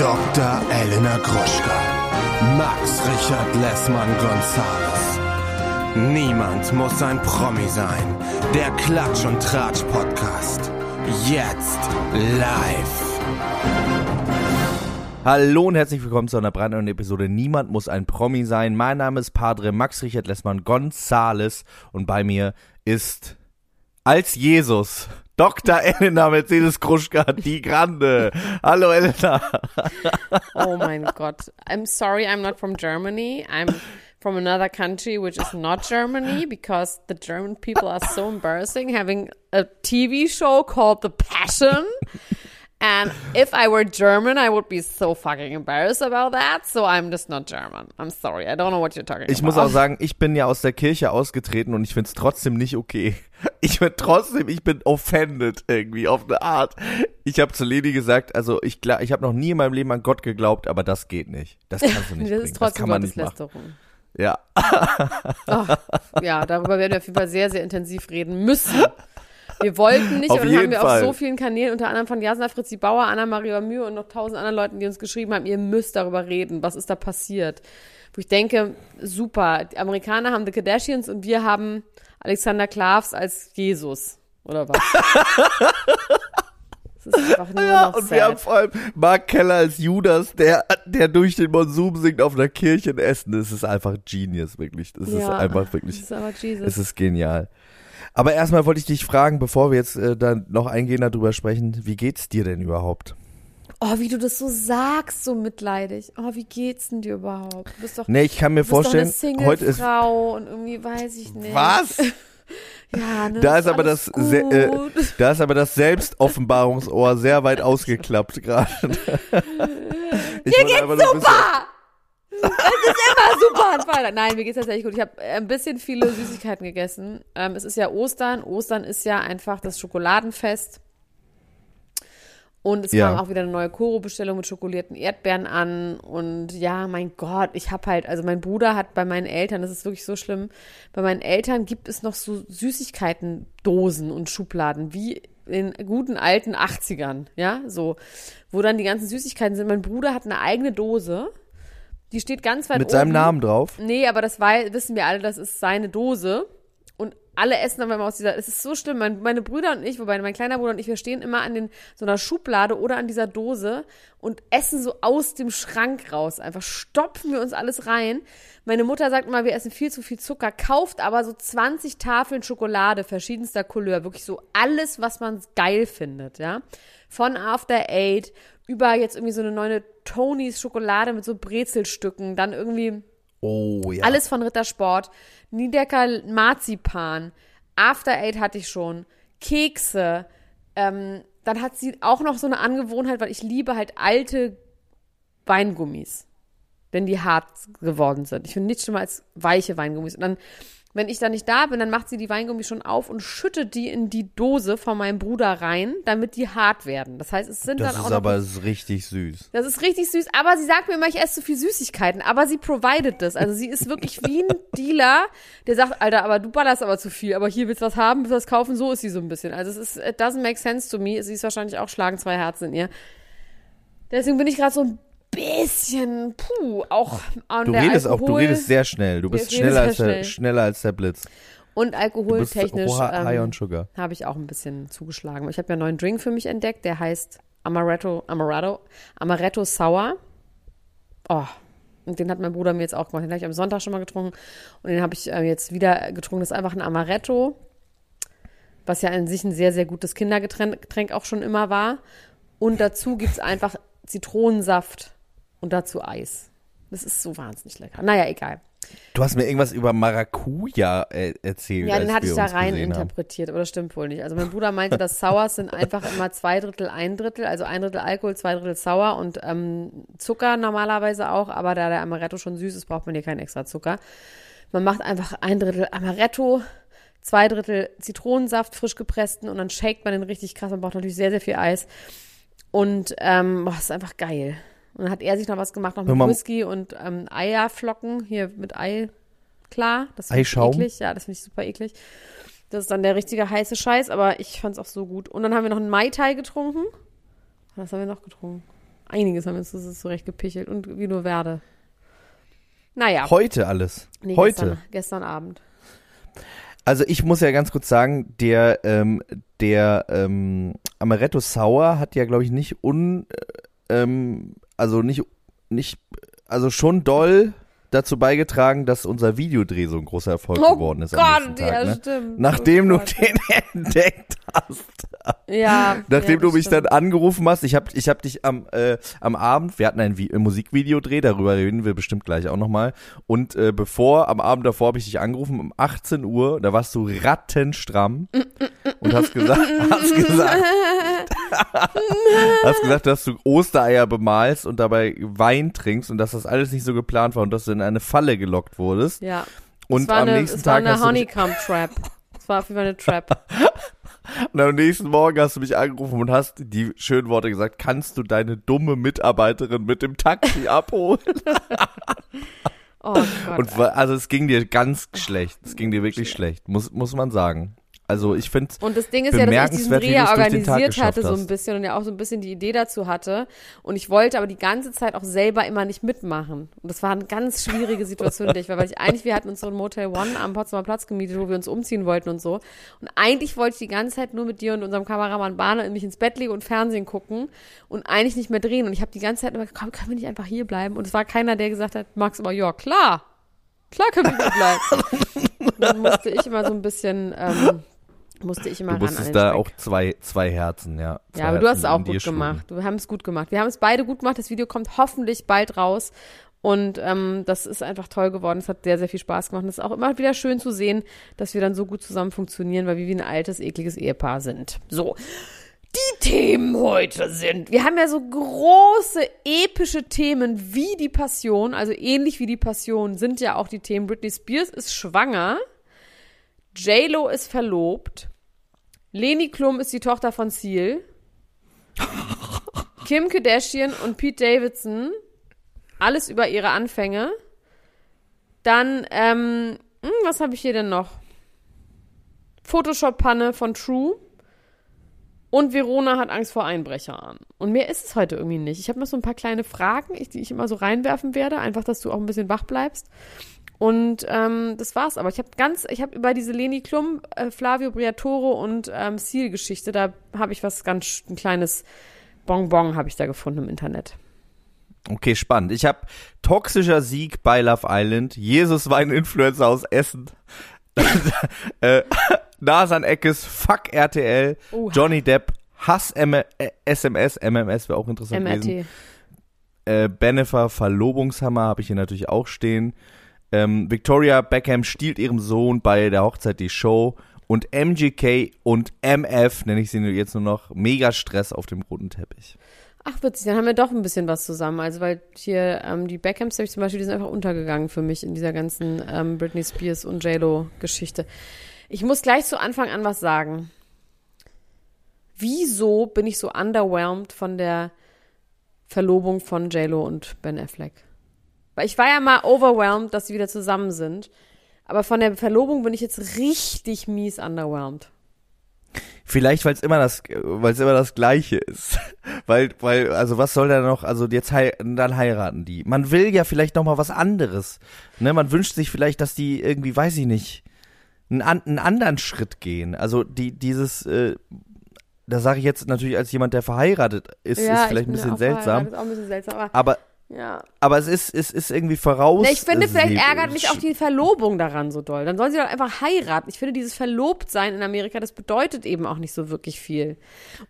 Dr. Elena Gruschka. Max Richard Lessmann Gonzales. Niemand muss ein Promi sein. Der Klatsch und Tratsch Podcast. Jetzt live. Hallo und herzlich willkommen zu einer brandneuen Episode Niemand muss ein Promi sein. Mein Name ist Padre Max Richard Lessmann Gonzales und bei mir ist als Jesus Dr. Elena Mercedes Kruschka, die Grande. Hallo Elena. oh mein Gott. I'm sorry, I'm not from Germany. I'm from another country which is not Germany because the German people are so embarrassing having a TV show called The Passion. And if I were German, I would be so fucking embarrassed about that. So I'm just not German. I'm sorry. I don't know what you're talking Ich about. muss auch sagen, ich bin ja aus der Kirche ausgetreten und ich find's trotzdem nicht okay. Ich bin trotzdem, ich bin offended irgendwie auf eine Art. Ich habe zu Leni gesagt, also ich klar, ich habe noch nie in meinem Leben an Gott geglaubt, aber das geht nicht. Das kannst du nicht das bringen. ist Das trotzdem kann man nicht machen. Ja. Ja, darüber werden wir auf jeden Fall sehr, sehr intensiv reden müssen. Wir wollten nicht, Auf und dann haben wir Fall. auf so vielen Kanälen, unter anderem von Jasna Fritzi Bauer, Anna Maria Mühe und noch tausend anderen Leuten, die uns geschrieben haben, ihr müsst darüber reden, was ist da passiert. Wo ich denke, super, die Amerikaner haben The Kardashians und wir haben Alexander Klavs als Jesus. Oder was? Das ist einfach nur Ja, noch und wir haben sad. vor allem Mark Keller als Judas, der, der durch den Monsum singt auf einer Kirchenessen. Das ist einfach Genius, wirklich. Das ist Ja, einfach wirklich, Das ist Jesus. es ist genial. Aber erstmal wollte ich dich fragen, bevor wir jetzt äh, dann noch eingehender drüber sprechen, wie geht's dir denn überhaupt? Oh, wie du das so sagst, so mitleidig. Oh, wie geht's denn dir überhaupt? Du bist doch, Nee, ich kann mir vorstellen, heute ist Frau und irgendwie weiß ich nicht. Was? Ja, ne, Da ist aber das se- äh, gut. Da ist aber das Selbstoffenbarungsohr sehr weit ausgeklappt gerade. Mir geht's super! Es ist immer super an Freitag. Nein, mir geht's tatsächlich gut. Ich habe ein bisschen viele Süßigkeiten gegessen. Ähm, es ist ja Ostern. Ostern ist ja einfach das Schokoladenfest. Und es Ja. kam auch wieder eine neue Koro-Bestellung mit schokolierten Erdbeeren an. Und ja, mein Gott, ich habe halt, also mein Bruder hat bei meinen Eltern, das ist wirklich so schlimm, bei meinen Eltern gibt es noch so Süßigkeiten-Dosen und Schubladen, wie in guten alten 80ern, ja, so, wo dann die ganzen Süßigkeiten sind. Mein Bruder hat eine eigene Dose, die steht ganz weit Mit oben. seinem Namen drauf. Nee, aber das wei- wissen wir alle, das ist seine Dose. Und alle essen aber immer aus dieser. Es ist so schlimm. Mein, meine Brüder und ich, wobei mein kleiner Bruder und ich, wir stehen immer an den, so einer Schublade oder an dieser Dose und essen so aus dem Schrank raus. Einfach stopfen wir uns alles rein. Meine Mutter sagt immer, wir essen viel zu viel Zucker, kauft aber so 20 Tafeln Schokolade verschiedenster Couleur. Wirklich so alles, was man geil findet, ja. Von After Eight über jetzt irgendwie so eine neue Tonys Schokolade mit so Brezelstücken, dann irgendwie Oh ja. alles von Rittersport. Niedecker Marzipan. After Eight hatte ich schon. Kekse. Ähm, dann hat sie auch noch so eine Angewohnheit, weil ich liebe halt alte Weingummis. Wenn die hart geworden sind. Ich finde nichts schlimmer als weiche Weingummis. Und dann, wenn ich da nicht da bin, dann macht sie die Weingummis schon auf und schüttet die in die Dose von meinem Bruder rein, damit die hart werden. Das heißt, es sind Das dann auch ist noch aber richtig süß. das ist richtig süß, aber sie sagt mir immer, ich esse zu viel Süßigkeiten, aber sie provided das. Also sie ist wirklich wie ein Dealer, der sagt, Alter, aber du ballerst aber zu viel, aber hier willst du was haben, willst du was kaufen, so ist sie so ein bisschen. Also es ist, it doesn't make sense to me. Sie ist wahrscheinlich auch schlagen zwei Herzen in ihr. Deswegen bin ich gerade so ein bisschen, puh, auch an Du der redest Alkohol auch, du redest sehr schnell. Du bist schneller als, der, schnell. schneller als der Blitz. und alkoholtechnisch ähm, habe ich auch ein bisschen zugeschlagen. Ich habe ja einen neuen Drink für mich entdeckt, der heißt Amaretto, Amaretto, Amaretto Sour. Oh, und den hat mein Bruder mir jetzt auch gemacht. Den habe ich am Sonntag schon mal getrunken und den habe ich äh, jetzt wieder getrunken. Das ist einfach ein Amaretto, was ja an sich ein sehr, sehr gutes Kindergetränk Getränk auch schon immer war. Und dazu gibt es einfach Zitronensaft und dazu Eis. Das ist so wahnsinnig lecker. Naja, egal. Du hast mir irgendwas über Maracuja äh, erzählt. Ja, den hatte ich da rein gesehen haben. interpretiert, aber das stimmt wohl nicht. Also mein Bruder meinte, dass Sours sind einfach immer zwei Drittel, ein Drittel, also ein Drittel Alkohol, zwei Drittel Sauer und ähm, Zucker normalerweise auch, aber da der Amaretto schon süß ist, braucht man hier keinen extra Zucker. Man macht einfach ein Drittel Amaretto, zwei Drittel Zitronensaft, frisch gepressten und dann shakt man den richtig krass. Man braucht natürlich sehr, sehr viel Eis. Und ähm, boah, ist einfach geil. Und dann hat er sich noch was gemacht, noch mit Whisky und ähm, Eierflocken, hier mit Ei klar. Das finde ich Eischaum? eklig. Ja, das finde ich super eklig. Das ist dann der richtige heiße Scheiß, aber ich fand es auch so gut. Und dann haben wir noch einen Mai Tai getrunken. Was haben wir noch getrunken? einiges haben wir uns das zurechtgepichelt und wie nur werde. Naja. Heute alles. Nee, Heute. Gestern, gestern Abend. Also ich muss ja ganz kurz sagen, der, ähm, der ähm, Amaretto Sour hat ja, glaube ich, nicht un, äh, ähm, also nicht, nicht, also schon doll dazu beigetragen, dass unser Videodreh so ein großer Erfolg Oh geworden ist. Gott, am nächsten Tag, ja, ne? stimmt. Nachdem oh du den entdeckt hast. Ja. Nachdem ja, du mich stimmt. dann angerufen hast, ich habe ich hab dich am, äh, am Abend, wir hatten ein, Vi- ein Musikvideodreh, darüber reden wir bestimmt gleich auch nochmal. Und äh, bevor, am Abend davor habe ich dich angerufen, um 18 Uhr, da warst du rattenstramm und hast gesagt, hast gesagt, hast gesagt, dass du Ostereier bemalst und dabei Wein trinkst und dass das alles nicht so geplant war und dass du in eine Falle gelockt wurdest. Ja. Und es war am eine, nächsten es war Tag eine Honeycomb Trap. Es war auf jeden Fall eine Trap. Und am nächsten Morgen hast du mich angerufen und hast die schönen Worte gesagt, kannst du deine dumme Mitarbeiterin mit dem Taxi abholen? Oh Gott. Und also es ging dir ganz schlecht. Es ging dir wirklich schlecht, muss, muss man sagen. Also ich finde Und das Ding ist ja, dass ich diesen Dreh ja organisiert hatte, so ein bisschen und ja auch so ein bisschen die Idee dazu hatte. Und ich wollte aber die ganze Zeit auch selber immer nicht mitmachen. Und das war eine ganz schwierige Situation, in der ich war, weil ich eigentlich, wir hatten uns so ein Motel One am Potsdamer Platz gemietet, wo wir uns umziehen wollten und so. Und eigentlich wollte ich die ganze Zeit nur mit dir und unserem Kameramann Bahne mich ins Bett legen und Fernsehen gucken und eigentlich nicht mehr drehen. Und ich habe die ganze Zeit immer, gesagt, komm, können wir nicht einfach hier bleiben? Und es war keiner, der gesagt hat, Max, aber ja, klar. Klar können wir hier bleiben. Und dann musste ich immer so ein bisschen, ähm, musste ich immer Du musstest da auch zwei, zwei Herzen, ja. Zwei Ja, aber du hast Herzen es auch gut schlugen. gemacht. Wir haben es gut gemacht. Wir haben es beide gut gemacht. Das Video kommt hoffentlich bald raus. Und ähm, das ist einfach toll geworden. Es hat sehr, sehr viel Spaß gemacht. Und es ist auch immer wieder schön zu sehen, dass wir dann so gut zusammen funktionieren, weil wir wie ein altes, ekliges Ehepaar sind. So. Die Themen heute sind, wir haben ja so große, epische Themen wie die Passion, also ähnlich wie die Passion sind ja auch die Themen. Britney Spears ist schwanger, J-Lo ist verlobt, Leni Klum ist die Tochter von Seal. Kim Kardashian und Pete Davidson. Alles über ihre Anfänge. Dann, ähm, hm, was habe ich hier denn noch? Photoshop-Panne von True. Und Verona hat Angst vor Einbrechern. Und mehr ist es heute irgendwie nicht. Ich habe noch so ein paar kleine Fragen, die ich immer so reinwerfen werde. Einfach, dass du auch ein bisschen wach bleibst. Und ähm, das war's. Aber ich habe ganz, ich habe über diese Leni Klum, äh, Flavio Briatore und ähm, Seal-Geschichte, da habe ich was ganz, ein kleines Bonbon habe ich da gefunden im Internet. Okay, spannend. Ich habe toxischer Sieg bei Love Island. Jesus war ein Influencer aus Essen. äh, Nasan Eckes, fuck RTL. Oha. Johnny Depp, Hass M äh, SMS, MMS wäre auch interessant gewesen. MRT. Äh, Bennifer, Verlobungshammer habe ich hier natürlich auch stehen. Ähm, Victoria Beckham stiehlt ihrem Sohn bei der Hochzeit die Show. Und MGK und MF, nenne ich sie jetzt nur noch, mega Stress auf dem roten Teppich. Ach, witzig, dann haben wir doch ein bisschen was zusammen. Also, weil hier ähm, die Beckhams, zum Beispiel, die sind einfach untergegangen für mich in dieser ganzen ähm, Britney Spears und J-Lo-Geschichte. Ich muss gleich zu Anfang an was sagen. Wieso bin ich so underwhelmed von der Verlobung von J-Lo und Ben Affleck? Weil ich war ja mal overwhelmed, dass sie wieder zusammen sind. Aber von der Verlobung bin ich jetzt richtig mies underwhelmed. Vielleicht, weil es immer das, weil es immer das Gleiche ist. weil, weil, also was soll da noch, also jetzt hei dann heiraten die. Man will ja vielleicht noch mal was anderes. Ne, man wünscht sich vielleicht, dass die irgendwie, weiß ich nicht, einen, einen anderen Schritt gehen. Also die, dieses, äh, da sage ich jetzt natürlich als jemand, der verheiratet ist, ist ich vielleicht ein bisschen seltsam. Ist auch ein bisschen seltsam, aber Aber, ja. aber es ist, es ist irgendwie voraus. Na, ich finde, vielleicht ärgert mich auch die Verlobung daran so doll. Dann soll sie doch einfach heiraten. Ich finde, dieses Verlobtsein in Amerika, das bedeutet eben auch nicht so wirklich viel.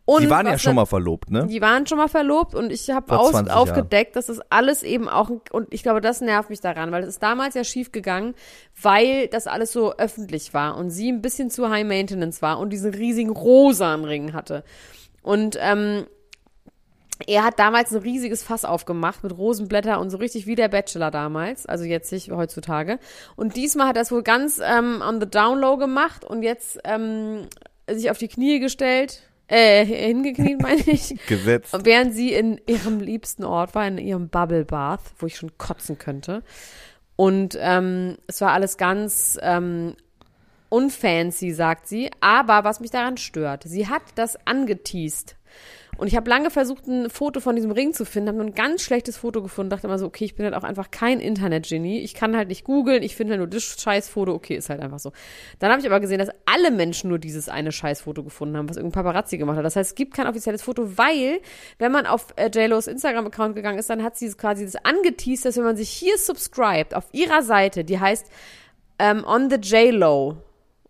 Und Die waren ja schon mal verlobt, ne? Die waren schon mal verlobt und ich habe Vor aus, 20 Jahren. aufgedeckt, dass das alles eben auch, und ich glaube, das nervt mich daran, weil es ist damals ja schief gegangen, weil das alles so öffentlich war und sie ein bisschen zu high maintenance war und diesen riesigen rosanen Ring hatte. Und ähm, er hat damals ein riesiges Fass aufgemacht mit Rosenblätter und so richtig wie der Bachelor damals, also jetzt nicht heutzutage. Und diesmal hat er es wohl ganz ähm, on the down low gemacht und jetzt ähm, sich auf die Knie gestellt, äh, hingekniet meine ich. Gesetzt. Während sie in ihrem liebsten Ort war, in ihrem Bubble Bath, wo ich schon kotzen könnte. Und ähm, es war alles ganz ähm, unfancy, sagt sie. Aber was mich daran stört, sie hat das angeteased. Und ich habe lange versucht, ein Foto von diesem Ring zu finden, habe nur ein ganz schlechtes Foto gefunden, dachte immer so, okay, ich bin halt auch einfach kein Internet-Genie. Ich kann halt nicht googeln, ich finde halt nur das Scheißfoto, okay, ist halt einfach so. Dann habe ich aber gesehen, dass alle Menschen nur dieses eine Scheißfoto gefunden haben, was irgendein Paparazzi gemacht hat. Das heißt, es gibt kein offizielles Foto, weil, wenn man auf äh, JLo's Instagram-Account gegangen ist, dann hat sie quasi das angeteased, dass wenn man sich hier subscribt, auf ihrer Seite, die heißt ähm, On the JLo,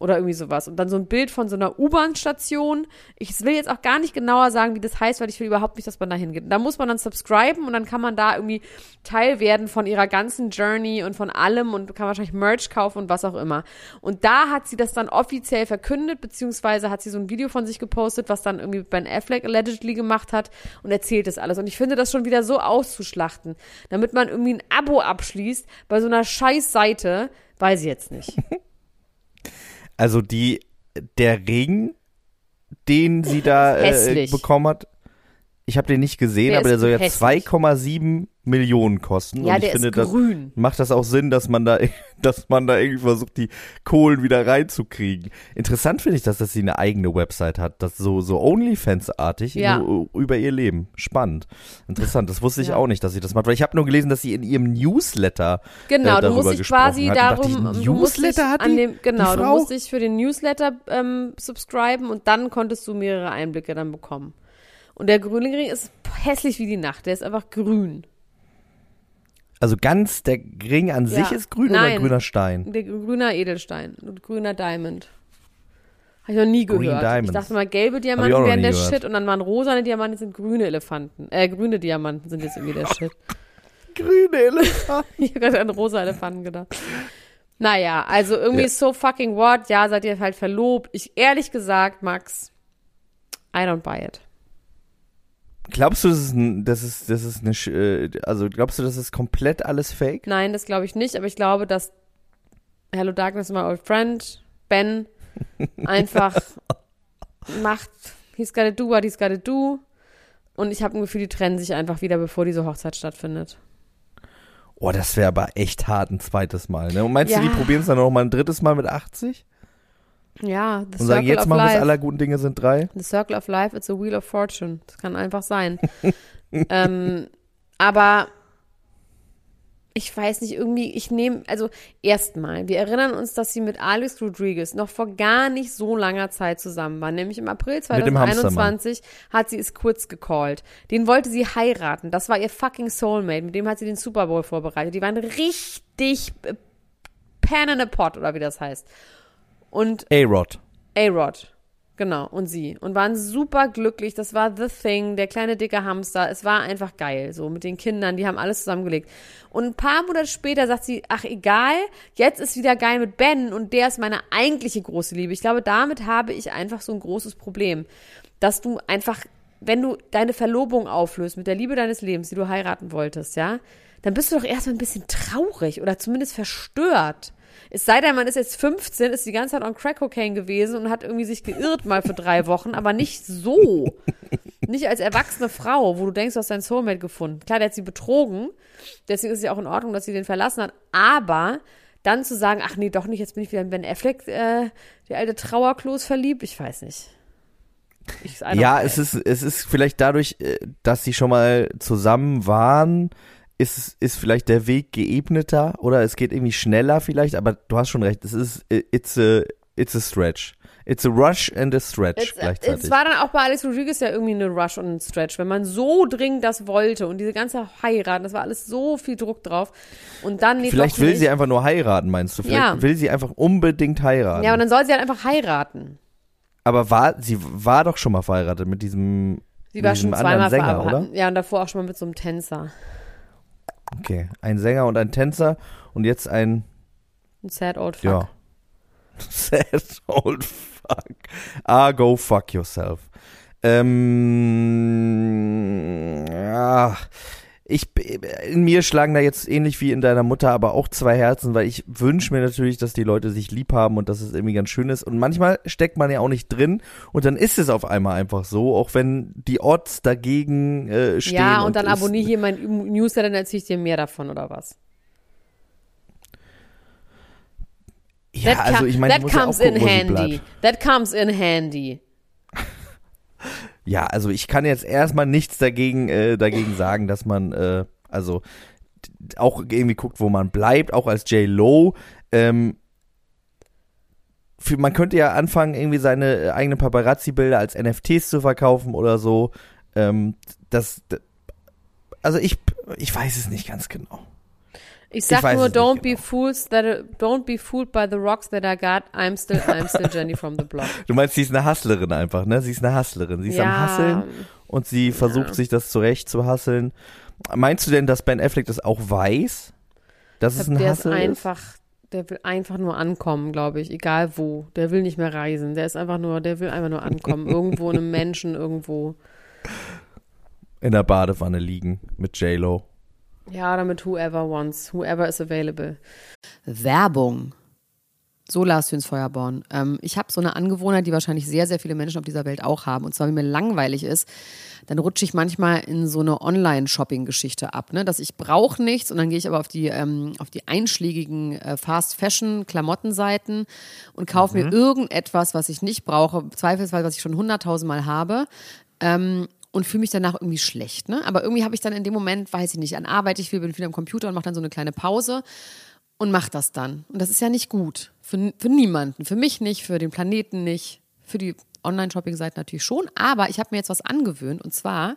oder irgendwie sowas. Und dann so ein Bild von so einer U-Bahn-Station. Ich will jetzt auch gar nicht genauer sagen, wie das heißt, weil ich will überhaupt nicht, dass man da hingeht. Da muss man dann subscriben und dann kann man da irgendwie Teil werden von ihrer ganzen Journey und von allem und kann wahrscheinlich Merch kaufen und was auch immer. Und da hat sie das dann offiziell verkündet, beziehungsweise hat sie so ein Video von sich gepostet, was dann irgendwie Ben Affleck allegedly gemacht hat und erzählt das alles. Und ich finde das schon wieder so auszuschlachten, damit man irgendwie ein Abo abschließt bei so einer scheiß Seite, weiß ich jetzt nicht. Also die, der Ring, den sie da äh, bekommen hat, ich habe den nicht gesehen, Der aber der soll ja hässlich. 2,7 Millionen kosten. Ja, und ich der finde, ist das grün. macht das auch Sinn, dass man da, dass man da irgendwie versucht, die Kohlen wieder reinzukriegen. Interessant finde ich das, dass sie eine eigene Website hat, das so so Onlyfans-artig Ja. nur über ihr Leben. Spannend, interessant. Das wusste ich Ja. auch nicht, dass sie das macht, weil ich habe nur gelesen, dass sie in ihrem Newsletter Genau, äh, du darüber musst dich quasi dachte darum, ich, du dich Newsletter hat die, dem, genau, du musst dich für den Newsletter ähm, subscriben und dann konntest du mehrere Einblicke dann bekommen. Und der grüne Ring ist hässlich wie die Nacht, der ist einfach grün. Also ganz der Ring an sich Ja. ist grün Nein. oder grüner Stein? Der grüner Edelstein und grüner Diamond. Habe ich noch nie Green gehört. Diamonds. Ich dachte mal, gelbe Diamanten wären der gehört. Shit und dann waren rosane Diamanten sind grüne Elefanten. Äh, grüne Diamanten sind jetzt irgendwie der Shit. Grüne Elefant. Ich habe gerade an rosa Elefanten gedacht. Naja, also irgendwie Ja. so fucking what? Ja, seid ihr halt verlobt. Ich ehrlich gesagt, Max, I don't buy it. Glaubst du, das ist, ein, das ist, das ist eine, äh, also glaubst du, das ist komplett alles fake? Nein, das glaube ich nicht, aber ich glaube, dass Hello Darkness, my old friend, Ben, einfach macht, he's gotta do what he's gotta do. Und ich habe ein Gefühl, die trennen sich einfach wieder, bevor diese Hochzeit stattfindet. Oh, das wäre aber echt hart ein zweites Mal. Ne? Und meinst du, Ja. die probieren es dann noch mal ein drittes Mal mit 80? Ja, the Und sagen, circle jetzt es, life. aller guten Dinge sind drei? The Circle of Life, it's a Wheel of Fortune. Das kann einfach sein. ähm, aber ich weiß nicht, irgendwie, ich nehme, also erstmal, wir erinnern uns, dass sie mit Alex Rodriguez noch vor gar nicht so langer Zeit zusammen war. Nämlich im April Mit dem Hamstermann. 2021 hat sie es kurz gecallt. Den wollte sie heiraten. Das war ihr fucking Soulmate. Mit dem hat sie den Super Bowl vorbereitet. Die waren richtig äh, Pan in a Pot, oder wie das heißt. Und A-Rod. A-Rod. Genau, und sie. Und waren super glücklich. Das war The Thing, der kleine dicke Hamster. Es war einfach geil, so mit den Kindern. Die haben alles zusammengelegt. Und ein paar Monate später sagt sie, ach egal, jetzt ist wieder geil mit Ben und der ist meine eigentliche große Liebe. Ich glaube, damit habe ich einfach so ein großes Problem. Dass du einfach, wenn du deine Verlobung auflöst mit der Liebe deines Lebens, die du heiraten wolltest, ja, dann bist du doch erstmal ein bisschen traurig oder zumindest verstört. Es sei denn, man ist jetzt 15, ist die ganze Zeit on Crack Cocaine gewesen und hat irgendwie sich geirrt mal für drei Wochen, aber nicht so. Nicht als erwachsene Frau, wo du denkst, du hast deinen Soulmate gefunden. Klar, der hat sie betrogen, deswegen ist es ja auch in Ordnung, dass sie den verlassen hat, aber dann zu sagen, ach nee, doch nicht, jetzt bin ich wieder in Ben Affleck, äh, die alte Trauerklos verliebt, ich weiß nicht. Ich, Ja, es ist, es ist vielleicht dadurch, äh, dass sie schon mal zusammen waren, ist, ist vielleicht der Weg geebneter oder es geht irgendwie schneller vielleicht, aber du hast schon recht, es ist, it's a, it's a stretch. It's a rush and a stretch Es, gleichzeitig. es war dann auch bei Alex Rodriguez ja irgendwie eine Rush und ein Stretch, wenn man so dringend das wollte und diese ganze Heirat, das war alles so viel Druck drauf und dann nee, Vielleicht will nicht. sie einfach nur heiraten, meinst du? Vielleicht Ja. will sie einfach unbedingt heiraten. Ja, aber dann soll sie halt einfach heiraten. aber war, sie war doch schon mal verheiratet mit diesem, Sie war diesem schon zweimal Sänger, verheiratet. oder? Ja, und davor auch schon mal mit so einem Tänzer. Okay, ein Sänger und ein Tänzer und jetzt ein, Ein sad old fuck. ja, sad old fuck. Ah, go fuck yourself. Ähm, ja, ich, in mir schlagen da jetzt ähnlich wie in deiner Mutter aber auch zwei Herzen, weil ich wünsche mir natürlich, dass die Leute sich lieb haben und dass es irgendwie ganz schön ist. Und manchmal steckt man ja auch nicht drin und dann ist es auf einmal einfach so, auch wenn die Odds dagegen äh, stehen. Ja, und dann es- abonniere hier mein Newsletter, dann erzähle ich dir mehr davon, oder was? Ja, also ich meine, ich that ja auch comes in handy. That comes in handy. Ja, also ich kann jetzt erstmal nichts dagegen, äh, dagegen sagen, dass man, äh, also auch irgendwie guckt, wo man bleibt, auch als J. Lo. Ähm, für, man könnte ja anfangen, irgendwie seine äh, eigenen Paparazzi-Bilder als NFTs zu verkaufen oder so. Ähm, das, also ich, ich weiß es nicht ganz genau. Ich sag weiß nur, don't be genau. fools that don't be fooled by the rocks that I got. I'm still, I'm still Jenny from the block. Du meinst, sie ist eine Hustlerin einfach, ne? Sie ist eine Hustlerin. Sie ist am Hustlen und sie versucht sich das zurecht zu hasseln. Meinst du denn, dass Ben Affleck das auch weiß? Dass es ein der ist? einfach, der will einfach nur ankommen, glaube ich, egal wo. Der will nicht mehr reisen. Der ist einfach nur, der will einfach nur ankommen. irgendwo in einem Menschen, irgendwo. In der Badewanne liegen mit J-Lo. Ja, oder mit whoever wants, whoever is available. Werbung. So Lars Hüns Feuerborn. Ähm, ich habe so eine Angewohnheit, die wahrscheinlich sehr, sehr viele Menschen auf dieser Welt auch haben. Und zwar, wenn mir langweilig ist, dann rutsche ich manchmal in so eine Online-Shopping-Geschichte ab. Ne? Dass ich brauche nichts und dann gehe ich aber auf die, ähm, auf die einschlägigen äh, Fast-Fashion-Klamottenseiten und kaufe mir irgendetwas, was ich nicht brauche, zweifelsfall, was ich schon hunderttausendmal habe. Ähm, und fühle mich danach irgendwie schlecht. Ne? Aber irgendwie habe ich dann in dem Moment, weiß ich nicht, an Arbeit ich bin viel am Computer und mache dann so eine kleine Pause und mache das dann. Und das ist ja nicht gut. Für, für niemanden. Für mich nicht, für den Planeten nicht, für die Online-Shopping-Seiten natürlich schon. Aber ich habe mir jetzt was angewöhnt. Und zwar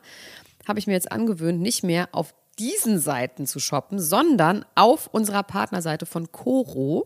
habe ich mir jetzt angewöhnt, nicht mehr auf diesen Seiten zu shoppen, sondern auf unserer Partnerseite von Coro.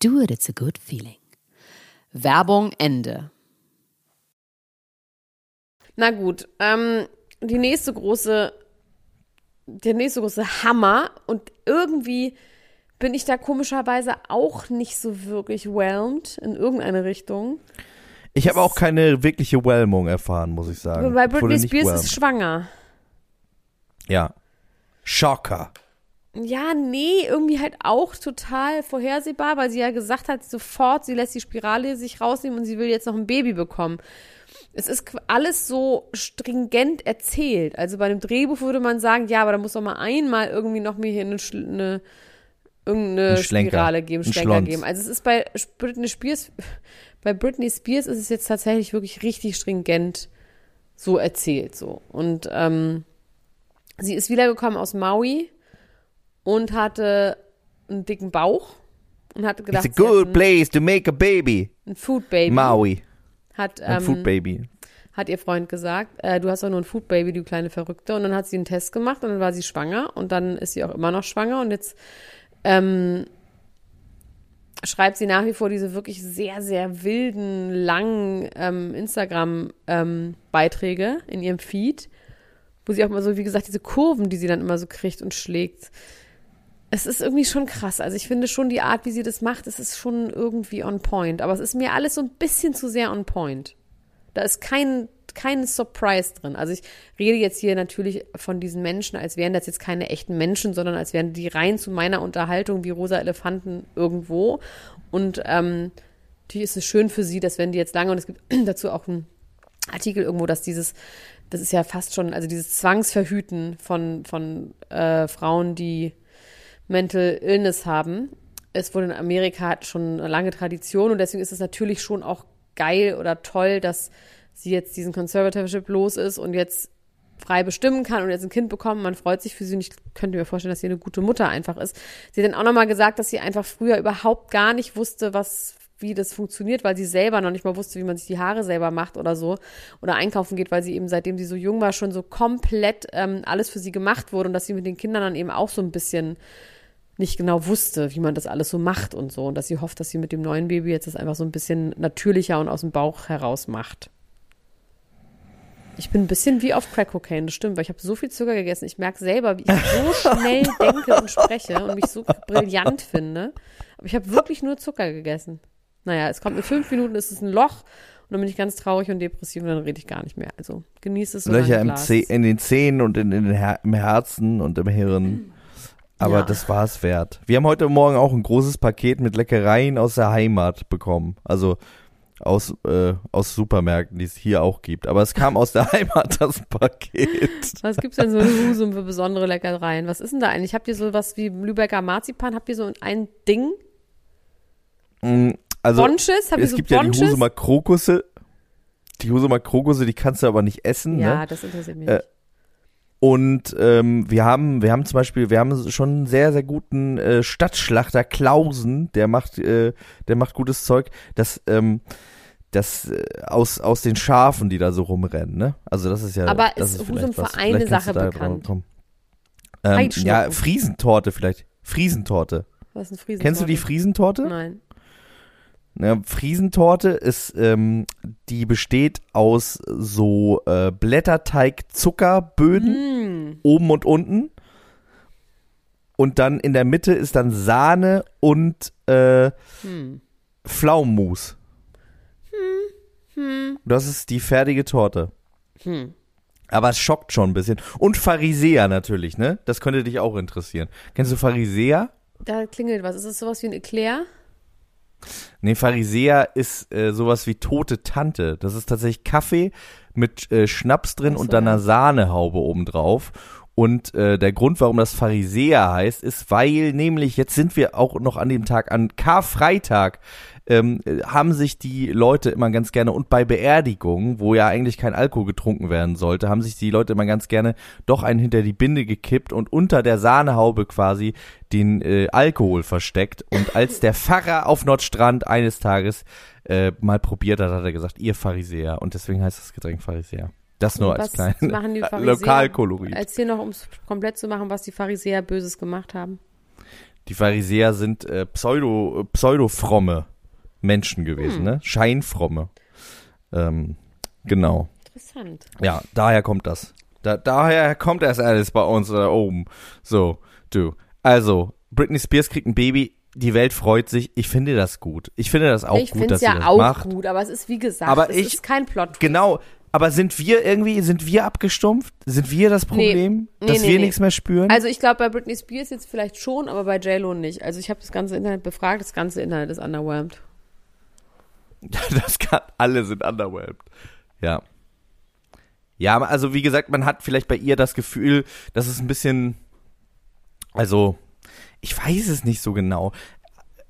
Do it, it's a good feeling. Werbung Ende. Na gut, ähm, die nächste große, der nächste große Hammer und irgendwie bin ich da komischerweise auch nicht so wirklich whelmed in irgendeine Richtung. Ich habe auch keine wirkliche Whelmung erfahren, muss ich sagen. Weil Britney Spears ist schwanger. Ja. Schocker. Ja, nee, irgendwie halt auch total vorhersehbar, weil sie ja gesagt hat, sofort, sie lässt die Spirale sich rausnehmen und sie will jetzt noch ein Baby bekommen. Es ist alles so stringent erzählt. Also bei einem Drehbuch würde man sagen, ja, aber da muss doch mal einmal irgendwie noch mir hier eine, eine irgendeine. Spirale geben, Schlenker geben. Also es ist bei Britney Spears, bei Britney Spears ist es jetzt tatsächlich wirklich richtig stringent so erzählt so. Und ähm, sie ist wiedergekommen aus Maui und hatte einen dicken Bauch und hatte gedacht, It's a good ein, place to make a baby. ein Food Baby. Maui. Hat, Ein ähm, Food Baby. hat ihr Freund gesagt, äh, du hast doch nur ein Food Baby, du kleine Verrückte. Und dann hat sie einen Test gemacht und dann war sie schwanger und dann ist sie auch immer noch schwanger und jetzt ähm, schreibt sie nach wie vor diese wirklich sehr, sehr wilden, langen ähm, Instagram-Beiträge in ihrem Feed, wo sie auch mal so, wie gesagt, diese Kurven, die sie dann immer so kriegt und schlägt. Es ist irgendwie schon krass. Also ich finde schon die Art, wie sie das macht, es ist schon irgendwie on point. Aber es ist mir alles so ein bisschen zu sehr on point. Da ist kein, kein Surprise drin. Also ich rede jetzt hier natürlich von diesen Menschen, als wären das jetzt keine echten Menschen, sondern als wären die rein zu meiner Unterhaltung wie rosa Elefanten irgendwo. Und ähm, natürlich ist es schön für sie, dass wenn die jetzt lange, und es gibt dazu auch einen Artikel irgendwo, dass dieses, das ist ja fast schon, also dieses Zwangsverhüten von, von äh, Frauen, die Mental Illness haben. Es wurde in Amerika hat schon eine lange Tradition und deswegen ist es natürlich schon auch geil oder toll, dass sie jetzt diesen Conservatorship los ist und jetzt frei bestimmen kann und jetzt ein Kind bekommen. Man freut sich für sie und ich könnte mir vorstellen, dass sie eine gute Mutter einfach ist. Sie hat dann auch nochmal gesagt, dass sie einfach früher überhaupt gar nicht wusste, was wie das funktioniert, weil sie selber noch nicht mal wusste, wie man sich die Haare selber macht oder so oder einkaufen geht, weil sie eben seitdem sie so jung war schon so komplett ähm, alles für sie gemacht wurde und dass sie mit den Kindern dann eben auch so ein bisschen nicht genau wusste, wie man das alles so macht und so. Und dass sie hofft, dass sie mit dem neuen Baby jetzt das einfach so ein bisschen natürlicher und aus dem Bauch heraus macht. Ich bin ein bisschen wie auf Crack Cocaine, das stimmt, weil ich habe so viel Zucker gegessen. Ich merke selber, wie ich so schnell denke und spreche und mich so brillant finde. Aber ich habe wirklich nur Zucker gegessen. Naja, es kommt in fünf Minuten, ist es ein Loch und dann bin ich ganz traurig und depressiv und dann rede ich gar nicht mehr. Also genieße es Löcher im. Zeh- in den Zähnen und in, in den Her im Herzen und im Hirn. Aber Ja. das war es wert. Wir haben heute Morgen auch ein großes Paket mit Leckereien aus der Heimat bekommen. Also aus, äh, aus Supermärkten, die es hier auch gibt. Aber es kam aus der Heimat, das Paket. Was gibt's denn so in Husum für besondere Leckereien? Was ist denn da eigentlich? Habt ihr so was wie Lübecker Marzipan? Habt ihr so ein Ding? Mm, Also, Bonches? Habt ihr es so gibt ja die Bonches? Husumer Krokusse. Die Husumer Krokusse, die kannst du aber nicht essen. ja, Ne? das interessiert mich Äh, nicht. Und ähm, wir haben, wir haben zum Beispiel, wir haben schon einen sehr, sehr guten äh, Stadtschlachter Klausen, der macht, äh, der macht gutes Zeug. Das, ähm, das äh, aus aus den Schafen, die da so rumrennen, ne? Also das ist ja. Aber das ist ist Husum für eine Sache bekannt? Ähm, ja, Friesentorte vielleicht. Friesentorte. Was ist ein Friesentorte? Kennst du die Friesentorte? Nein. Ja, Friesentorte ist, ähm, die besteht aus so äh, Blätterteig-Zuckerböden Hm. oben und unten. Und dann in der Mitte ist dann Sahne und äh, Hm. Pflaumenmus. Das ist die fertige Torte. Hm. Aber es schockt schon ein bisschen. Und Pharisäer natürlich, ne? Das könnte dich auch interessieren. Kennst du Pharisäer? Da klingelt was. Ist das sowas wie ein Eclair? Nee, Pharisäer ist äh, sowas wie tote Tante. Das ist tatsächlich Kaffee mit äh, Schnaps drin so, und dann ja. einer Sahnehaube obendrauf. Und äh, der Grund, warum das Pharisäer heißt, ist, weil nämlich, jetzt sind wir auch noch an dem Tag, an Karfreitag, ähm, äh, haben sich die Leute immer ganz gerne und bei Beerdigungen, wo ja eigentlich kein Alkohol getrunken werden sollte, haben sich die Leute immer ganz gerne doch einen hinter die Binde gekippt und unter der Sahnehaube quasi den äh, Alkohol versteckt. Und als der Pfarrer auf Nordstrand eines Tages äh, mal probiert hat, hat er gesagt, ihr Pharisäer. Und deswegen heißt das Getränk Pharisäer. Das nur als was kleine machen die Pharisäer? Lokalkolorit. Erzähl noch, um es komplett zu machen, was die Pharisäer Böses gemacht haben. Die Pharisäer sind äh, pseudo, äh, pseudo-fromme Menschen gewesen, Hm. ne? Scheinfromme. Ähm, genau. Interessant. Ja, daher kommt das. Da, daher kommt das alles bei uns da oben. So, du. Also, Britney Spears kriegt ein Baby, die Welt freut sich. Ich finde das gut. Ich finde das auch ich gut, finde dass es sie ja das auch macht. gut, aber es ist wie gesagt, Aber es ich- ist kein Plot. Genau. Aber sind wir irgendwie, sind wir abgestumpft? Sind wir das Problem? Nee, dass nee, wir nee. nichts mehr spüren? Also ich glaube bei Britney Spears jetzt vielleicht schon, aber bei J-Lo nicht. Also ich habe das ganze Internet befragt, das ganze Internet ist underwhelmed. Das kann, alle sind underwhelmed. Ja. Ja, also wie gesagt, man hat vielleicht bei ihr das Gefühl, dass es ein bisschen, also, ich weiß es nicht so genau.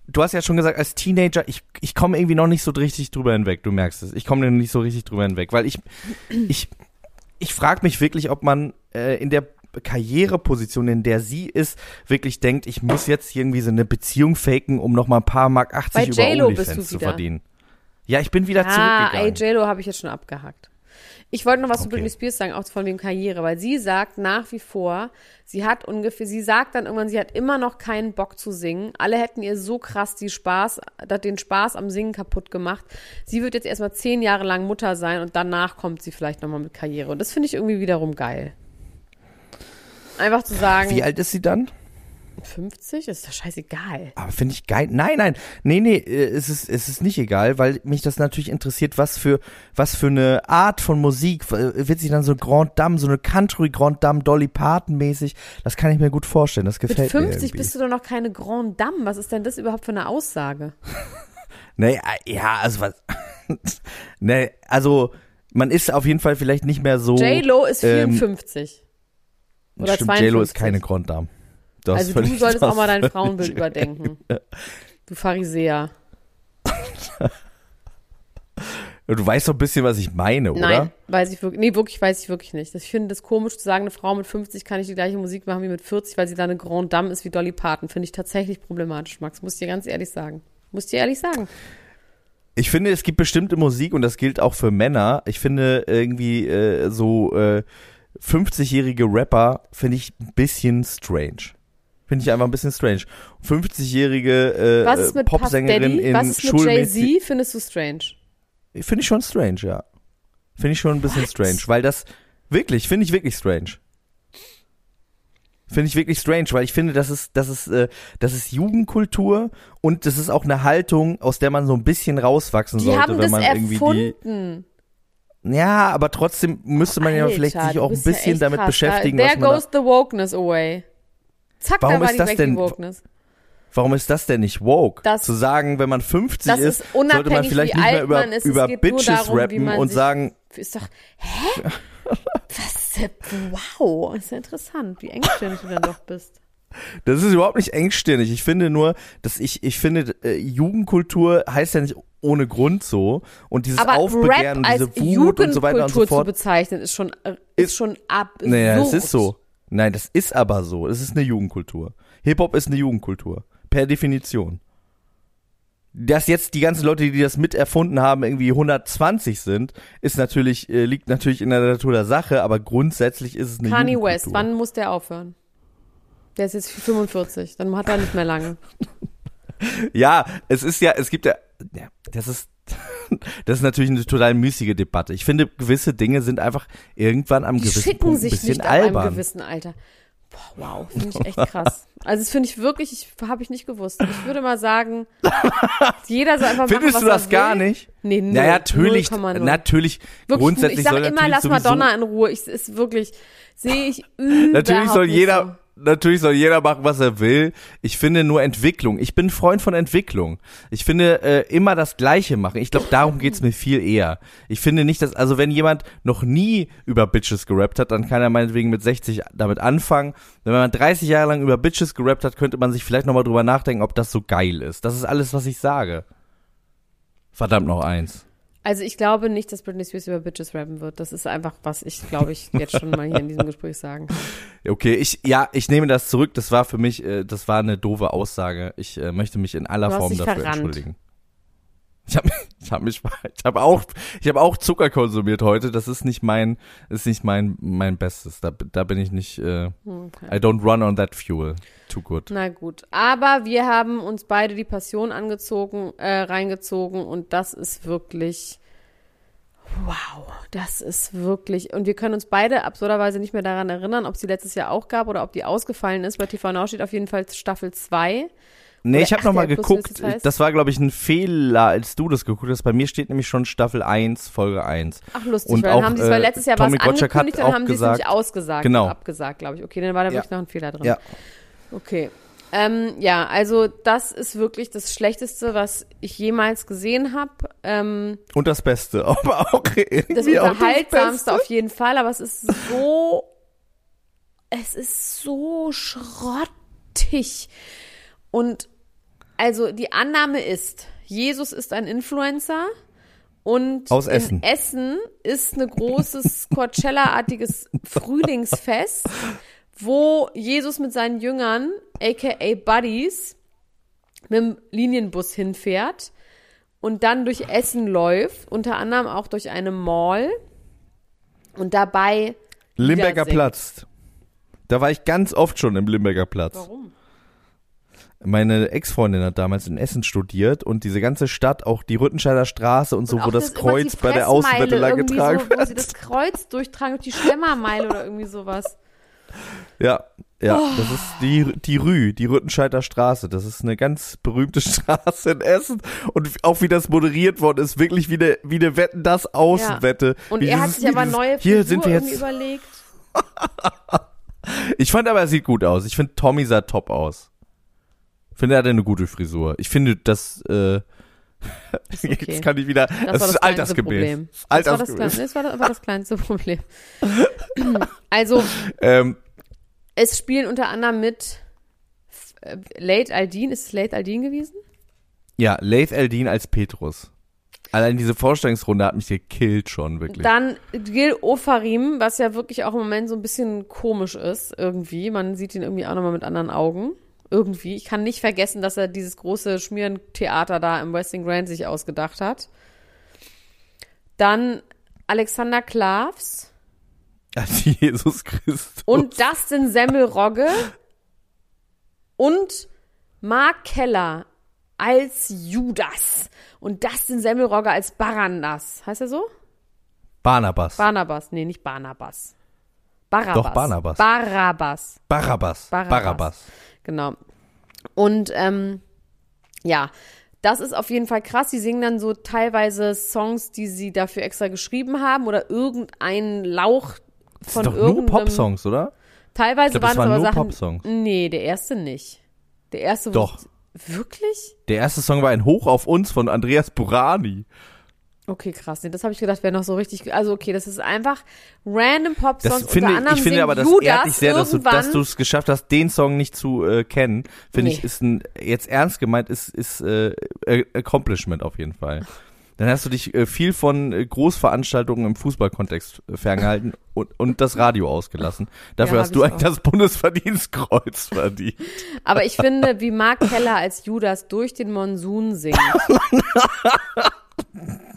Du hast ja schon gesagt, als Teenager, ich, ich komme irgendwie noch nicht so richtig drüber hinweg, du merkst es. Ich komme nicht so richtig drüber hinweg, weil ich, ich, ich frage mich wirklich, ob man äh, in der Karriereposition, in der sie ist, wirklich denkt, ich muss jetzt irgendwie so eine Beziehung faken, um noch mal ein paar Mark 80 Bei über OnlyFans zu verdienen. Ja, ich bin wieder Ah, ey, zurückgegangen. J-Lo habe ich jetzt schon abgehackt. Ich wollte noch was zu Okay. Britney Spears sagen, auch von wegen Karriere, weil sie sagt nach wie vor, sie hat ungefähr, sie sagt dann irgendwann, sie hat immer noch keinen Bock zu singen. Alle hätten ihr so krass die Spaß, den Spaß am Singen kaputt gemacht. Sie wird jetzt erstmal zehn Jahre lang Mutter sein und danach kommt sie vielleicht nochmal mit Karriere. Und das finde ich irgendwie wiederum geil. Einfach zu sagen, Wie alt ist sie dann? 50 ist doch scheißegal. Aber finde ich geil. Nein, nein, nee, nee, äh, es ist, es ist nicht egal, weil mich das natürlich interessiert, was für, was für eine Art von Musik, äh, wird sie dann so Grand Dame, so eine Country Grand Dame, Dolly Parton mäßig, das kann ich mir gut vorstellen, das Mit gefällt mir 50 irgendwie. bist du doch noch keine Grand Dame. Was ist denn das überhaupt für eine Aussage? Nee, äh, ja, also was, nee, also, man ist auf jeden Fall vielleicht nicht mehr so. J-Lo ist ähm, 54. Oder stimmt, 52. J-Lo ist keine Grand Dame. Du hast Also du solltest auch mal dein Frauenbild überdenken. Du Pharisäer. Du weißt doch ein bisschen, was ich meine, oder? Nein, weiß ich wirklich, nee, wirklich weiß ich wirklich nicht. Ich finde das komisch zu sagen, eine Frau mit 50 kann nicht die gleiche Musik machen wie mit 40, weil sie da eine Grand Dame ist wie Dolly Parton. Finde ich tatsächlich problematisch, Max. Muss ich dir ganz ehrlich sagen. Muss ich dir ehrlich sagen. Ich finde, es gibt bestimmte Musik und das gilt auch für Männer. Ich finde irgendwie äh, so äh, 50-jährige Rapper finde ich ein bisschen strange. Finde ich einfach ein bisschen strange. 50-jährige äh, Popsängerin in Was ist mit. Jay-Z? Findest du strange? Finde ich schon strange, ja. Finde ich schon ein bisschen What? strange, weil das wirklich, finde ich wirklich strange. Finde ich wirklich strange, weil ich finde, das ist, das ist, äh, das ist Jugendkultur und das ist auch eine Haltung, aus der man so ein bisschen rauswachsen Die sollte, haben wenn das man irgendwie die. erfunden. Ja, aber trotzdem müsste man ja Alter, vielleicht sich auch ein ja bisschen echt damit krass. beschäftigen, da, was There man goes the wokeness away. Zack, Warum da war ist die das denn- Wokeness. warum ist das denn nicht woke? Das- Zu sagen, wenn man 50 Das ist, sollte man vielleicht nicht mehr über, ist. Über Bitches darum, rappen und sagen, Ist doch, hä? Was, wow, ist ja interessant, wie engstirnig du dann doch bist. Das ist überhaupt nicht engstirnig. Ich finde nur, dass ich, ich finde, äh, Jugendkultur heißt ja nicht ohne Grund so. Und dieses Aber Aufbegehren, Rap und diese Wut und so weiter und so zu fort. bezeichnen, ist schon, äh, ist, Ist- schon absurd. Naja, es ist so. Nein, das ist aber so. Es ist eine Jugendkultur. Hip-Hop ist eine Jugendkultur. Per Definition. Dass jetzt die ganzen Leute, die das miterfunden haben, irgendwie 120 sind, ist natürlich, äh, liegt natürlich in der Natur der Sache, aber grundsätzlich ist es eine Kanye Jugendkultur. West, wann muss der aufhören? Der ist jetzt 45, dann hat er nicht mehr lange. Ja, es ist ja, es gibt ja, ja das ist, das ist natürlich eine total müßige Debatte. Ich finde, gewisse Dinge sind einfach irgendwann am Die gewissen schicken Punkt ein sich bisschen nicht ab einem albern. gewissen Alter. Boah, wow, finde ich echt krass. Also das finde ich wirklich, ich habe ich nicht gewusst. Ich würde mal sagen, jeder soll einfach machen, Findest was du das er gar will. nicht? Nee, null, naja, natürlich, 0,0. natürlich, Wirklich, grundsätzlich ich sag soll immer, lass Madonna in Ruhe. Ich ist wirklich, sehe ich überhaupt Natürlich soll jeder, natürlich soll jeder machen, was er will. Ich finde nur Entwicklung. Ich bin Freund von Entwicklung. Ich finde äh, immer das Gleiche machen. Ich glaube, darum geht's mir viel eher. Ich finde nicht, dass, also wenn jemand noch nie über Bitches gerappt hat, dann kann er meinetwegen mit 60 damit anfangen. Wenn man 30 Jahre lang über Bitches gerappt hat, könnte man sich vielleicht nochmal drüber nachdenken, ob das so geil ist. Das ist alles, was ich sage. Verdammt noch eins. Also ich glaube nicht, dass Britney Spears über Bitches rappen wird. Das ist einfach, was ich, glaube ich, jetzt schon mal hier in diesem Gespräch sagen kann. Okay, ich ja, ich nehme das zurück. Das war für mich, äh, das war eine doofe Aussage. Ich äh, möchte mich in aller Form dafür verrannt. entschuldigen. Ich habe ich hab mich ich habe auch ich habe auch Zucker konsumiert heute. Das ist nicht mein ist nicht mein mein Bestes. Da da bin ich nicht äh, Okay. I don't run on that fuel. Too good. Na gut, aber wir haben uns beide die Passion angezogen, äh, reingezogen und das ist wirklich, wow, das ist wirklich, und wir können uns beide absurderweise nicht mehr daran erinnern, ob sie letztes Jahr auch gab oder ob die ausgefallen ist. Bei TV Now steht auf jeden Fall Staffel 2. Nee, Oder ich habe noch mal RTL Plus, geguckt. heißt. Das war glaube ich ein Fehler, als du das geguckt hast. Bei mir steht nämlich schon Staffel 1, Folge 1. Ach, lustig, Und weil auch, haben sie es, weil äh, letztes Jahr war es angekündigt, dann auch haben sie es nämlich ausgesagt, Genau. abgesagt, glaube ich. Okay, dann war da Ja. wirklich noch ein Fehler drin. Ja. Okay. Ähm, ja, also das ist wirklich das Schlechteste, was ich jemals gesehen habe. Ähm, Und das Beste, aber auch das Unterhaltsamste auf jeden Fall, aber es ist so, es ist so schrottig. Und also die Annahme ist, Jesus ist ein Influencer Und Aus Essen. in Essen ist ein großes Coachella-artiges Frühlingsfest, wo Jesus mit seinen Jüngern, aka Buddies, mit dem Linienbus hinfährt und dann durch Essen läuft, unter anderem auch durch eine Mall und dabei Limberger. Platz. Da war ich ganz oft schon im Limberger Platz. Warum? Meine Ex-Freundin hat damals in Essen studiert und diese ganze Stadt, auch die Rüttenscheider Straße und so, Und wo das immer Kreuz bei der Außenwette lang getragen so, Wo sie wird. das Kreuz durchtragen, durch die Schlemmermeile oder irgendwie sowas. Ja, ja, Oh. das ist die, die Rü, die Rüttenscheider Straße. Das ist eine ganz berühmte Straße in Essen. Und auch wie das moderiert worden ist, wirklich wie eine, wie eine Wetten, das Außenwette. Und wie er hat dieses- sich aber dieses- neue Hier Frisur sind wir jetzt. überlegt. Ich fand aber, er sieht gut aus. Ich finde, Tommy sah top aus. Finde, er hatte eine gute Frisur. Ich finde, das, äh, okay. jetzt kann ich wieder, das, Das, war ist das kleinste altersgemäß. Problem. Das ist war das, das war das, war das kleinste Problem. also, Ähm, es spielen unter anderem mit äh, Late Aldin. Ist es Late Aldin gewesen? ja, Laith Eldin als Petrus. Allein diese Vorstellungsrunde hat mich gekillt schon, wirklich. Dann Gil Ofarim, was ja wirklich auch im Moment so ein bisschen komisch ist, irgendwie. Man sieht ihn irgendwie auch nochmal mit anderen Augen. Irgendwie. Ich kann nicht vergessen, dass er dieses große Schmierentheater da im Westing Grand sich ausgedacht hat. Dann Alexander Klavs Jesus Christus. und Dustin Semmelrogge und Mark Keller als Judas und Dustin Semmelrogge als Barandas. Heißt er so? Barnabas. Barnabas. Nee, nicht Barnabas. Barabbas. Doch, Barnabas. Barabbas. Barabbas. Barabbas. Barabbas. Genau. Und ähm, ja, das ist auf jeden Fall krass. Sie singen dann so teilweise Songs, die sie dafür extra geschrieben haben oder irgendeinen Lauch Das von sind doch nur irgendeinem. Popsongs, oder? Teilweise glaub, das waren es waren aber nur Sachen. Popsongs. Nee, der erste nicht. Der erste Doch. Wirklich? Der erste Song war ein Hoch auf uns von Andreas Burani. Okay, krass. Nee, das habe ich gedacht, wäre noch so richtig. Also okay, das ist einfach random Das Pop-Songs. finde Unter anderem ich finde aber, das Judas ehrt dich sehr, dass du irgendwann- dass du es geschafft hast, den Song nicht zu äh, kennen. Finde ich Nee. ist ein jetzt ernst gemeint ist ist äh, äh, Accomplishment auf jeden Fall. Dann hast du dich äh, viel von äh, Großveranstaltungen im Fußballkontext äh, ferngehalten und, und das Radio ausgelassen. Dafür Ja, hast du ich eigentlich das Bundesverdienstkreuz verdient. Aber ich finde, wie Mark Keller als Judas durch den Monsun singt.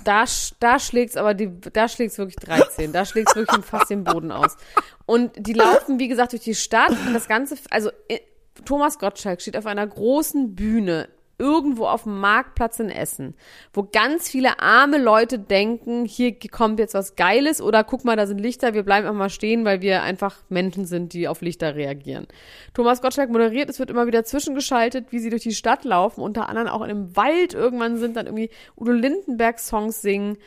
Da, da schlägt's aber die, da schlägt's wirklich 13. Da schlägt's wirklich fast den Boden aus. Und die laufen, wie gesagt, durch die Stadt und das Ganze, also äh, Thomas Gottschalk steht auf einer großen Bühne irgendwo auf dem Marktplatz in Essen, wo ganz viele arme Leute denken, hier kommt jetzt was Geiles oder guck mal, da sind Lichter, wir bleiben einfach mal stehen, weil wir einfach Menschen sind, die auf Lichter reagieren. Thomas Gottschalk moderiert, es wird immer wieder zwischengeschaltet, wie sie durch die Stadt laufen, unter anderem auch in einem Wald irgendwann sind, dann irgendwie Udo Lindenberg Songs singen.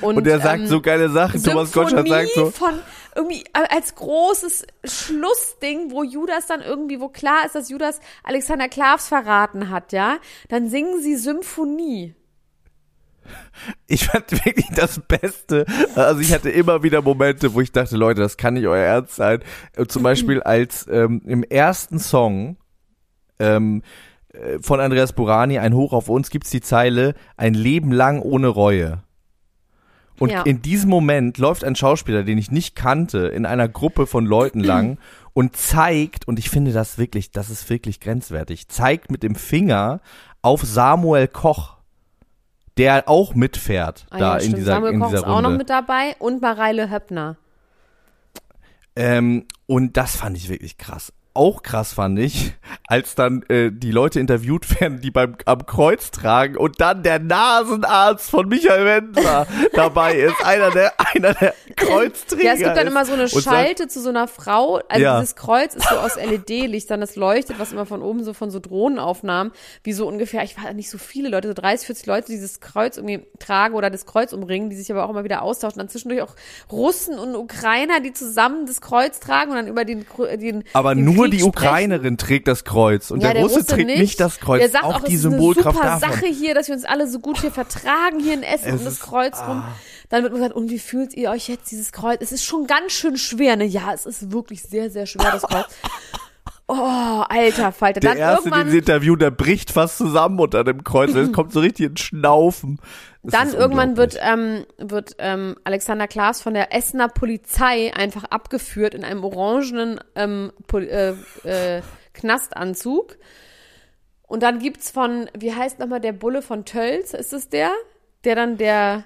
Und, Und er sagt ähm, so geile Sachen. Thomas Gottschalk sagt so, von irgendwie äh, als großes Schlussding, wo Judas dann irgendwie, wo klar ist, dass Judas Alexander Klavs verraten hat, ja, dann singen sie Symphonie. ich fand wirklich das Beste. Also ich hatte immer wieder Momente, wo ich dachte, Leute, das kann nicht euer Ernst sein. Äh, Zum Beispiel als ähm, im ersten Song ähm, äh, von Andreas Burani, ein Hoch auf uns, gibt's die Zeile, ein Leben lang ohne Reue. Und Ja. in diesem Moment läuft ein Schauspieler, den ich nicht kannte, in einer Gruppe von Leuten lang und zeigt, und ich finde das wirklich, das ist wirklich grenzwertig, zeigt mit dem Finger auf Samuel Koch, der auch mitfährt Ah, da ja, in dieser, Samuel in Koch dieser ist auch noch Runde. mit dabei und Mareile Höppner. Ähm, und das fand ich wirklich krass. Auch krass fand ich, als dann äh, die Leute interviewt werden, die beim am Kreuz tragen und dann der Nasenarzt von Michael Wendler dabei ist, einer der einer der Kreuzträger. Ja, es gibt dann immer so eine und sagt, Schalte zu so einer Frau. Also Ja. dieses Kreuz ist so aus LED-Lichtern, das leuchtet, was immer von oben so von so Drohnenaufnahmen, wie so ungefähr, ich war nicht so viele Leute, so 30, 40 Leute, die dieses Kreuz irgendwie tragen oder das Kreuz umringen, die sich aber auch immer wieder austauschen. Dann zwischendurch auch Russen und Ukrainer, die zusammen das Kreuz tragen und dann über den, den aber den nur Krieg die sprechen. Ukrainerin trägt das Kreuz und Ja, der, Russe, trägt nicht. das Kreuz. Der sagt auch, auch, die es ist eine Symbolkraft super davon. Sache hier, dass wir uns alle so gut hier vertragen hier in Essen Es um das ist- ah. Kreuz rum. Dann wird mir gesagt, und wie fühlt ihr euch jetzt dieses Kreuz? Es ist schon ganz schön schwer, ne? Ja, es ist wirklich sehr, sehr schwer, das Kreuz. Oh, alter Falter. Der Dann erste in irgendwann, diesem Interview, der bricht fast zusammen unter dem Kreuz. Es kommt so richtig ins Schnaufen. Das dann ist irgendwann wird, ähm, wird ähm, Alexander Klaas von der Essener Polizei einfach abgeführt in einem orangenen ähm, Pol äh, äh, Knastanzug. Und dann gibt's von, wie heißt nochmal der Bulle von Tölz? Ist es der? Der dann der,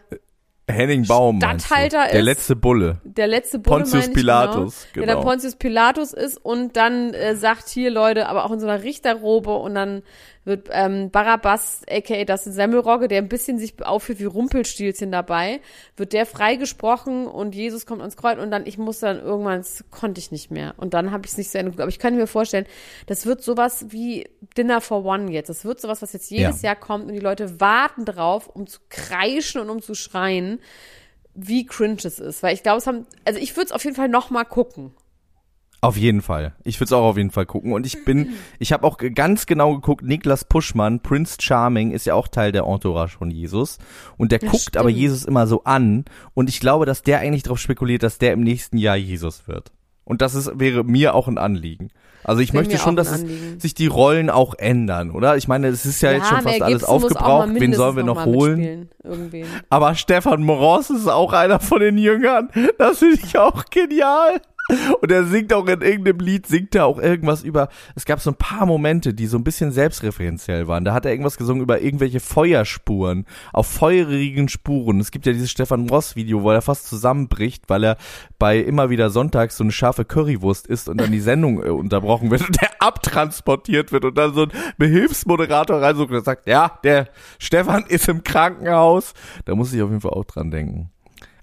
Henning Baum. du? Statthalter Der ist- letzte Bulle. der letzte Bulle, Pontius ich, Pilatus, genau. Der genau. der Pontius Pilatus ist und dann äh, sagt hier Leute, aber auch in so einer Richterrobe und dann wird ähm, Barabbas, aka das Semmelrogge, der ein bisschen sich aufführt wie Rumpelstilzchen dabei, wird der freigesprochen und Jesus kommt ans Kreuz und dann, ich musste dann irgendwann, das konnte ich nicht mehr und dann habe ich es nicht Ende geguckt. Aber ich kann mir vorstellen, das wird sowas wie Dinner for One jetzt. Das wird sowas, was jetzt jedes Ja. Jahr kommt und die Leute warten drauf, um zu kreischen und um zu schreien wie cringe es ist. Weil ich glaube, es haben, also ich würde es auf jeden Fall noch mal gucken. Auf jeden Fall. Ich würde es auch auf jeden Fall gucken. Und ich bin, ich habe auch ganz genau geguckt, Niklas Puschmann, Prince Charming, ist ja auch Teil der Entourage von Jesus. Und der Ja, guckt stimmt. aber Jesus immer so an. Und ich glaube, dass der eigentlich darauf spekuliert, dass der im nächsten Jahr Jesus wird. Und das ist, wäre mir auch ein Anliegen. Also ich Wäre möchte schon, dass sich die Rollen auch ändern, oder? Ich meine, es ist ja, jetzt schon fast alles aufgebraucht. Wen sollen wir noch mal holen? Aber Stefan Moros ist auch einer von den Jüngern. Das finde ich auch genial. Und er singt auch in irgendeinem Lied, singt er auch irgendwas über, es gab so ein paar Momente, die so ein bisschen selbstreferenziell waren. Da hat er irgendwas gesungen über irgendwelche Feuerspuren, auf feurigen Spuren. Es gibt ja dieses Stefan Moros Video, wo er fast zusammenbricht, weil er bei immer wieder sonntags so eine scharfe Currywurst isst und dann die Sendung äh, unterbrochen wird und der abtransportiert wird und dann so ein Behilfsmoderator reinsucht und sagt, ja, der Stefan ist im Krankenhaus. Da muss ich auf jeden Fall auch dran denken.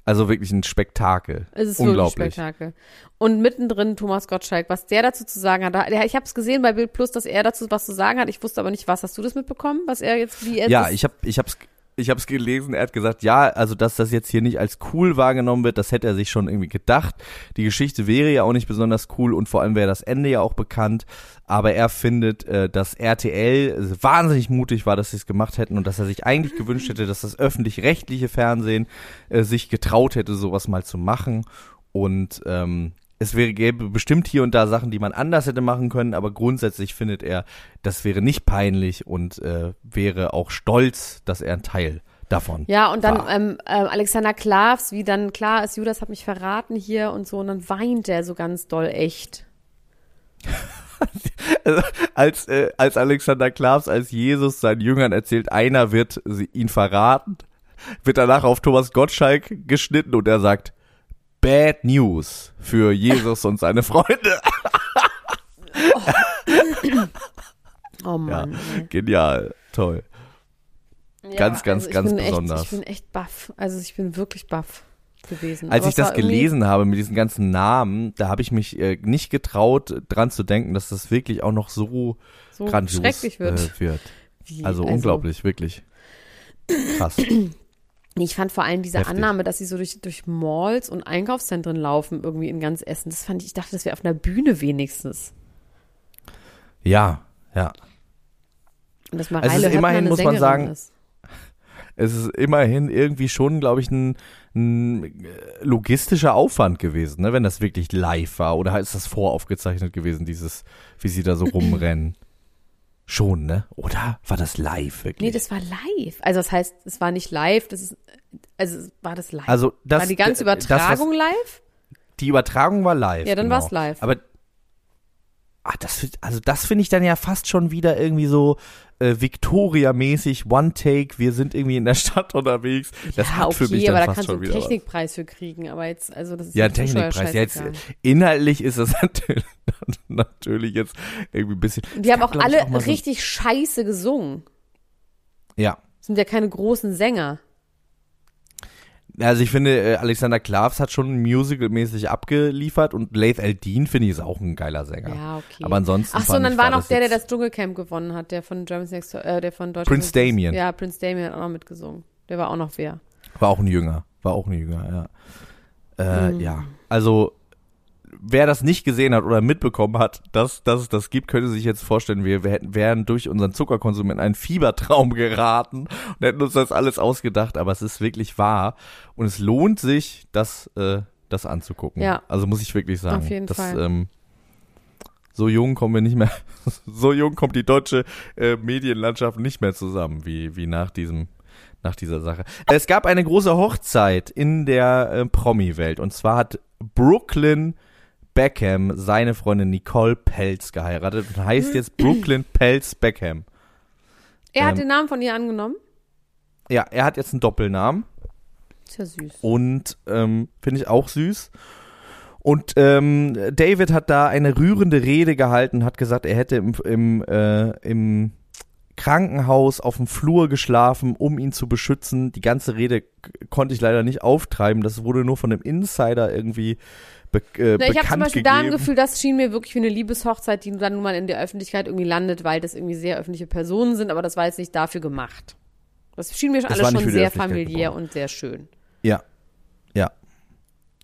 Also wirklich ein Spektakel. Es ist Unglaublich. wirklich Spektakel. Und mittendrin Thomas Gottschalk, was der dazu zu sagen hat. Ich habe es gesehen bei Bild Plus, dass er dazu was zu sagen hat. Ich wusste aber nicht, was. Hast du das mitbekommen? Was er jetzt, wie er Ja, ich habe ich hab's ich hab's gelesen, er hat gesagt, ja, also dass das jetzt hier nicht als cool wahrgenommen wird, das hätte er sich schon irgendwie gedacht. Die Geschichte wäre ja auch nicht besonders cool und vor allem wäre das Ende ja auch bekannt, aber er findet, äh, dass RTL wahnsinnig mutig war, dass sie es gemacht hätten und dass er sich eigentlich gewünscht hätte, dass das öffentlich-rechtliche Fernsehen äh, sich getraut hätte, sowas mal zu machen und ähm, es wäre, gäbe bestimmt hier und da Sachen, die man anders hätte machen können, aber grundsätzlich findet er, das wäre nicht peinlich und äh, wäre auch stolz, dass er ein Teil davon Ja, und dann war. ähm, ähm, Alexander Klavs, wie dann klar ist, Judas hat mich verraten hier und so, und dann weint er so ganz doll echt. als, äh, als Alexander Klavs, als Jesus seinen Jüngern erzählt, einer wird ihn verraten, wird danach auf Thomas Gottschalk geschnitten und er sagt, Bad News für Jesus und seine Freunde. Oh Ja, Mann. ey. genial, toll. Ja, Ganz, ganz, ich ganz bin echt, besonders. Ich bin echt baff. Also ich bin wirklich baff gewesen. Als Aber ich das gelesen habe mit diesen ganzen Namen, da habe ich mich äh, nicht getraut, dran zu denken, dass das wirklich auch noch so, so grandios schrecklich wird. Äh, wird. Wie? Also, unglaublich, wirklich. Krass. Ich fand vor allem diese Heftig. Annahme, dass sie so durch, durch Malls und Einkaufszentren laufen, irgendwie in ganz Essen. Das fand ich, ich dachte, das wäre auf einer Bühne wenigstens. ja, ja. Und dass Also Mareile ist immerhin, muss man Sängerin sagen, ist. Es ist immerhin irgendwie schon, glaube ich, ein, ein äh, logistischer Aufwand gewesen, ne, wenn das wirklich live war. Oder ist das voraufgezeichnet gewesen, dieses, wie sie da so rumrennen? Schon, ne? Oder war das live wirklich? Nee, das war live. Also das heißt, es war nicht live, das ist, also war das live. also das, war die ganze das, was- Übertragung live? Die Übertragung war live. Ja, dann genau. war's live. Aber ah, das, also das finde ich dann ja fast schon wieder irgendwie so äh, Victoria-mäßig, One Take, wir sind irgendwie in der Stadt unterwegs. Das ja, hat okay, für mich dann aber da fast kannst du einen. Technikpreis für kriegen, aber jetzt, also das ist Ja, Zuschauer Technikpreis. Ja, jetzt, inhaltlich ist das natürlich, natürlich jetzt irgendwie ein bisschen. Die haben gab, auch alle auch mal so- richtig scheiße gesungen. Ja. Sind ja keine großen Sänger. Also ich finde, äh, Alexander Klavs hat schon musicalmäßig abgeliefert und Laith Eldin finde ich ist auch ein geiler Sänger. Ja, okay. Aber ansonsten. Ach so, fand und dann war noch der, der das Dschungelcamp gewonnen hat, der von Germany's Next, äh, der von Deutschland. Prince Damien. Ja, Prince Damien hat auch noch mitgesungen. Der war auch noch wer. War auch ein Jünger. War auch ein Jünger, ja. Äh, Mhm. Ja. Also, wer das nicht gesehen hat oder mitbekommen hat, dass, dass es das gibt, könnte sich jetzt vorstellen, wir, wir hätten, wären durch unseren Zuckerkonsum in einen Fiebertraum geraten und hätten uns das alles ausgedacht, aber es ist wirklich wahr. Und es lohnt sich, das, äh, das anzugucken. Ja. Also muss ich wirklich sagen. Auf jeden das, Fall. Ähm, So jung kommen wir nicht mehr, so jung kommt die deutsche äh, Medienlandschaft nicht mehr zusammen, wie, wie nach diesem, nach dieser Sache. Es gab eine große Hochzeit in der äh, Promi-Welt und zwar hat Brooklyn Beckham seine Freundin Nicole Pelz geheiratet und heißt jetzt Brooklyn Pelz Beckham. Er hat Ähm, den Namen von ihr angenommen. Ja, er hat jetzt einen Doppelnamen. Ist ja süß. Und ähm, finde ich auch süß. Und ähm, David hat da eine rührende Rede gehalten, hat gesagt, er hätte im, im, äh, im Krankenhaus auf dem Flur geschlafen, um ihn zu beschützen. Die ganze Rede konnte ich leider nicht auftreiben. Das wurde nur von einem Insider irgendwie be äh, Na, ich habe zum Beispiel gegeben. da ein Gefühl, das schien mir wirklich wie eine Liebeshochzeit, die dann nun mal in der Öffentlichkeit irgendwie landet, weil das irgendwie sehr öffentliche Personen sind, aber das war jetzt nicht dafür gemacht. Das schien mir schon Das alles schon sehr familiär gebaut. und sehr schön. Ja.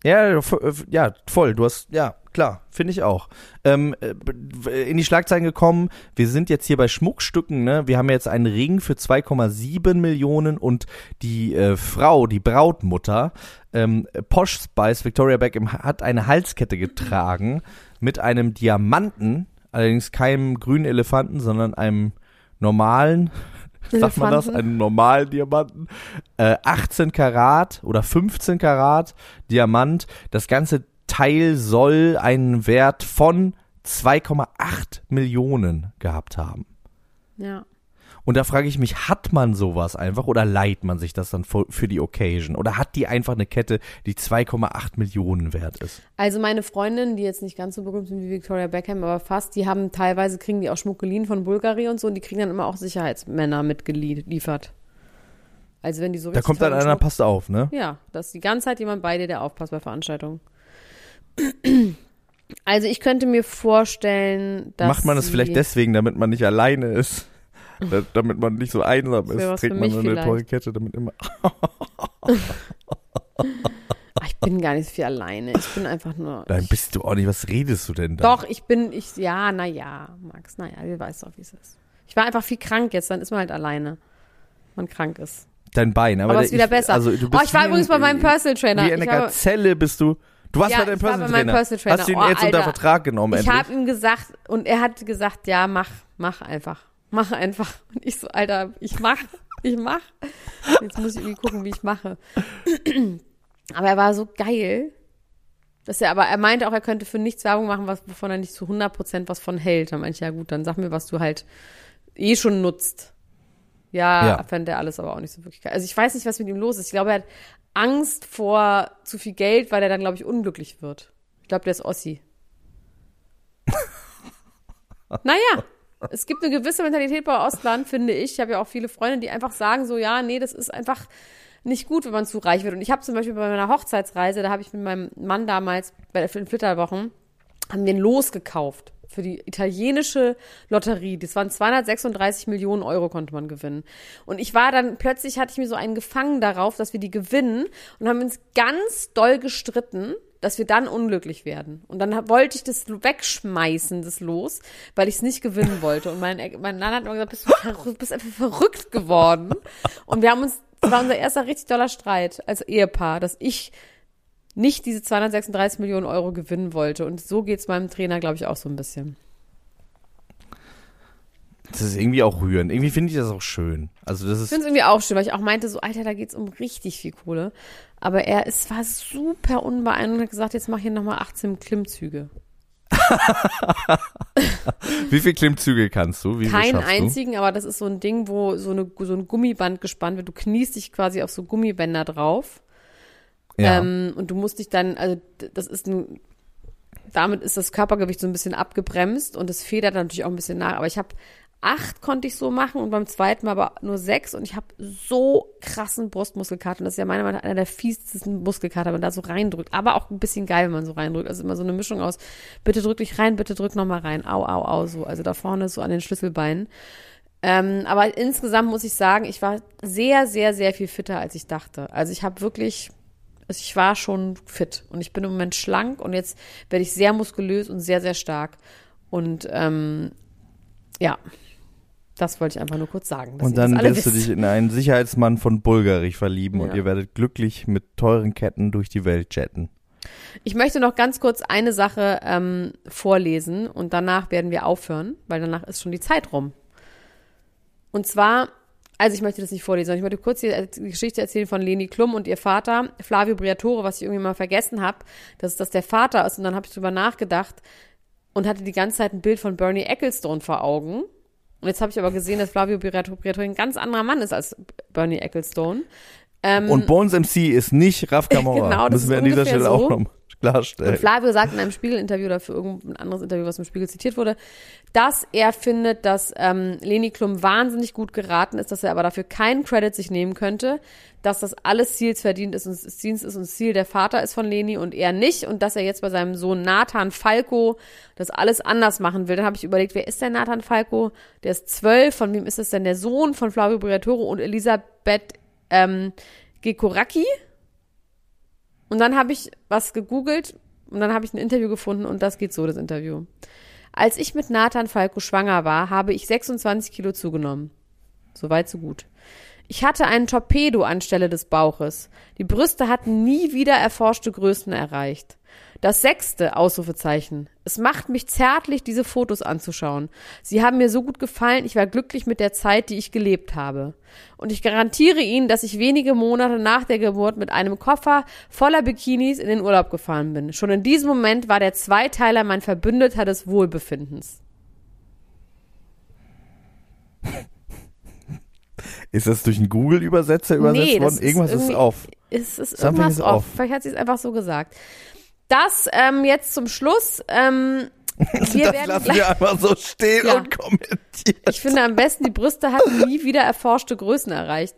Ja, äh, ja, voll. Du hast, ja, klar, finde ich auch. Ähm, äh, in die Schlagzeilen gekommen, wir sind jetzt hier bei Schmuckstücken, ne? Wir haben jetzt einen Ring für 2,7 Millionen und die äh, Frau, die Brautmutter, ähm, Posh Spice, Victoria Beckham, hat eine Halskette getragen mit einem Diamanten, allerdings keinem grünen Elefanten, sondern einem normalen, sagt man das, einen normalen Diamanten, äh, 18 Karat oder 15 Karat Diamant. Das ganze Teil soll einen Wert von 2,8 Millionen gehabt haben. Ja. Und da frage ich mich, hat man sowas einfach oder leiht man sich das dann für für die Occasion? Oder hat die einfach eine Kette, die 2,8 Millionen wert ist? Also meine Freundinnen, die jetzt nicht ganz so berühmt sind wie Victoria Beckham, aber fast, die haben teilweise, kriegen die auch Schmuck geliehen von Bulgari und so und die kriegen dann immer auch Sicherheitsmänner mitgeliefert. Also wenn die so Da kommt dann einer, Schmuck- passt auf, ne? Ja, da ist die ganze Zeit jemand bei dir, der aufpasst bei Veranstaltungen. Also ich könnte mir vorstellen, dass Macht man das vielleicht deswegen, damit man nicht alleine ist? Da- damit man nicht so einsam ist, was trägt man so eine vielleicht. teure Kette, damit immer. Ach, ich bin gar nicht so viel alleine. Ich bin einfach nur. Nein, ich, bist du auch nicht. Was redest du denn da? doch, ich bin, ich, ja, naja, Max, naja, du weißt doch, wie es ist. Ich war einfach viel krank jetzt, dann ist man halt alleine. Man krank ist. Dein Bein. Aber, Aber ist wieder ich, besser. Also, du Oh, bist ich war übrigens bei meinem Personal Trainer. Wie eine Ich habe- Gazelle bist du. Du warst Ja, bei deinem ich war bei Personal Trainer. Personal Trainer. Hast du ihn Oh, jetzt unter Alter. Vertrag genommen, Ich endlich? habe ihm gesagt und er hat gesagt, ja, mach, mach einfach. Mach einfach. Und ich so, Alter, ich mach, ich mach. Jetzt muss ich irgendwie gucken, wie ich mache. Aber er war so geil, dass er, aber er meinte auch, er könnte für nichts Werbung machen, was, wovon er nicht zu 100% was von hält. Dann meinte ich, ja gut, dann sag mir, was du halt eh schon nutzt. Ja, Ja. fände er alles aber auch nicht so wirklich geil. Also ich weiß nicht, was mit ihm los ist. Ich glaube, er hat Angst vor zu viel Geld, weil er dann, glaube ich, unglücklich wird. Ich glaube, der ist Ossi. naja, es gibt eine gewisse Mentalität bei Ostland, finde ich. Ich habe ja auch viele Freunde, die einfach sagen so, ja, nee, das ist einfach nicht gut, wenn man zu reich wird. Und ich habe zum Beispiel bei meiner Hochzeitsreise, da habe ich mit meinem Mann damals bei den Flitterwochen, haben wir ein Los gekauft für die italienische Lotterie. Das waren 236 Millionen Euro konnte man gewinnen. Und ich war dann, plötzlich hatte ich mir so einen gefangen darauf, dass wir die gewinnen und haben uns ganz doll gestritten, dass wir dann unglücklich werden. Und dann hab- wollte ich das wegschmeißen, das Los, weil ich es nicht gewinnen wollte. Und mein, mein Mann hat immer gesagt, bist du bist einfach verrückt geworden. Und wir haben uns, das war unser erster richtig doller Streit als Ehepaar, dass ich nicht diese 236 Millionen Euro gewinnen wollte. Und so geht's meinem Trainer, glaube ich, auch so ein bisschen. Das ist irgendwie auch rührend. Irgendwie finde ich das auch schön. Also das Ich ist finde es irgendwie auch schön, weil ich auch meinte, so, Alter, da geht's um richtig viel Kohle. Aber er ist, war super unbeeindruckt und hat gesagt, jetzt mach hier nochmal 18 Klimmzüge. Wie viel Klimmzüge kannst du? Wie Keinen schaffst du? einzigen, aber das ist so ein Ding, wo so, eine, so ein Gummiband gespannt wird. Du kniest dich quasi auf so Gummibänder drauf. Ja. Ähm, und du musst dich dann, also das ist ein, damit ist das Körpergewicht so ein bisschen abgebremst und es federt natürlich auch ein bisschen nach. Aber ich habe acht konnte ich so machen und beim zweiten Mal aber nur sechs und ich habe so krassen Brustmuskelkater. Das ist ja meiner Meinung nach einer der fiesesten Muskelkater, wenn man da so reindrückt. Aber auch ein bisschen geil, wenn man so reindrückt. Also immer so eine Mischung aus, bitte drück dich rein, bitte drück nochmal rein. Au, au, au, so. Also da vorne so an den Schlüsselbeinen. Ähm, aber insgesamt muss ich sagen, ich war sehr, sehr, sehr viel fitter, als ich dachte. Also ich habe wirklich, also ich war schon fit und ich bin im Moment schlank und jetzt werde ich sehr muskulös und sehr, sehr stark. Und ähm, ja, das wollte ich einfach nur kurz sagen. Und dann wirst du dich in einen Sicherheitsmann von Bulgarich verlieben und Ja. ihr werdet glücklich mit teuren Ketten durch die Welt jetten. Ich möchte noch ganz kurz eine Sache ähm, vorlesen und danach werden wir aufhören, weil danach ist schon die Zeit rum. Und zwar, also ich möchte das nicht vorlesen, ich möchte kurz die, die Geschichte erzählen von Leni Klum und ihr Vater, Flavio Briatore, was ich irgendwie mal vergessen habe, dass das der Vater ist. Und dann habe ich drüber nachgedacht und hatte die ganze Zeit ein Bild von Bernie Ecclestone vor Augen. Und jetzt habe ich aber gesehen, dass Flavio Briatore ein ganz anderer Mann ist als Bernie Ecclestone. Ähm, Und Bones MC ist nicht Raf Kamora. Genau, das Müssen wir an dieser Stelle so. auch noch klarstellen. Und Flavio sagt in einem Spiegel-Interview oder für irgendein anderes Interview, was im Spiegel zitiert wurde, dass er findet, dass ähm, Leni Klum wahnsinnig gut geraten ist, dass er aber dafür keinen Credit sich nehmen könnte, dass das alles Ziels verdient ist und das Dienst ist und das Ziel der Vater ist von Leni und er nicht und dass er jetzt bei seinem Sohn Nathan Falco das alles anders machen will. Dann habe ich überlegt, wer ist der Nathan Falco? Der ist zwölf, von wem ist es denn der Sohn von Flavio Briatore und Elisabeth ähm, Gekoraki? Und dann habe ich was gegoogelt und dann habe ich ein Interview gefunden und das geht so, das Interview. Als ich mit Nathan Falco schwanger war, habe ich 26 Kilo zugenommen. Soweit, so gut. Ich hatte einen Torpedo anstelle des Bauches. Die Brüste hatten nie wieder erforschte Größen erreicht. Das sechste Ausrufezeichen. Es macht mich zärtlich, diese Fotos anzuschauen. Sie haben mir so gut gefallen, ich war glücklich mit der Zeit, die ich gelebt habe. Und ich garantiere Ihnen, dass ich wenige Monate nach der Geburt mit einem Koffer voller Bikinis in den Urlaub gefahren bin. Schon in diesem Moment war der Zweiteiler mein Verbündeter des Wohlbefindens. Ist das durch einen Google-Übersetzer übersetzt Nee, worden? Irgendwas ist, irgendwie- auf. Ist Something irgendwas is off. off. Vielleicht hat sie es einfach so gesagt. Das ähm, jetzt zum Schluss. Ähm, wir das lassen wir einfach so stehen Ja. und kommentieren. ich finde am besten, die Brüste hatten nie wieder erforschte Größen erreicht.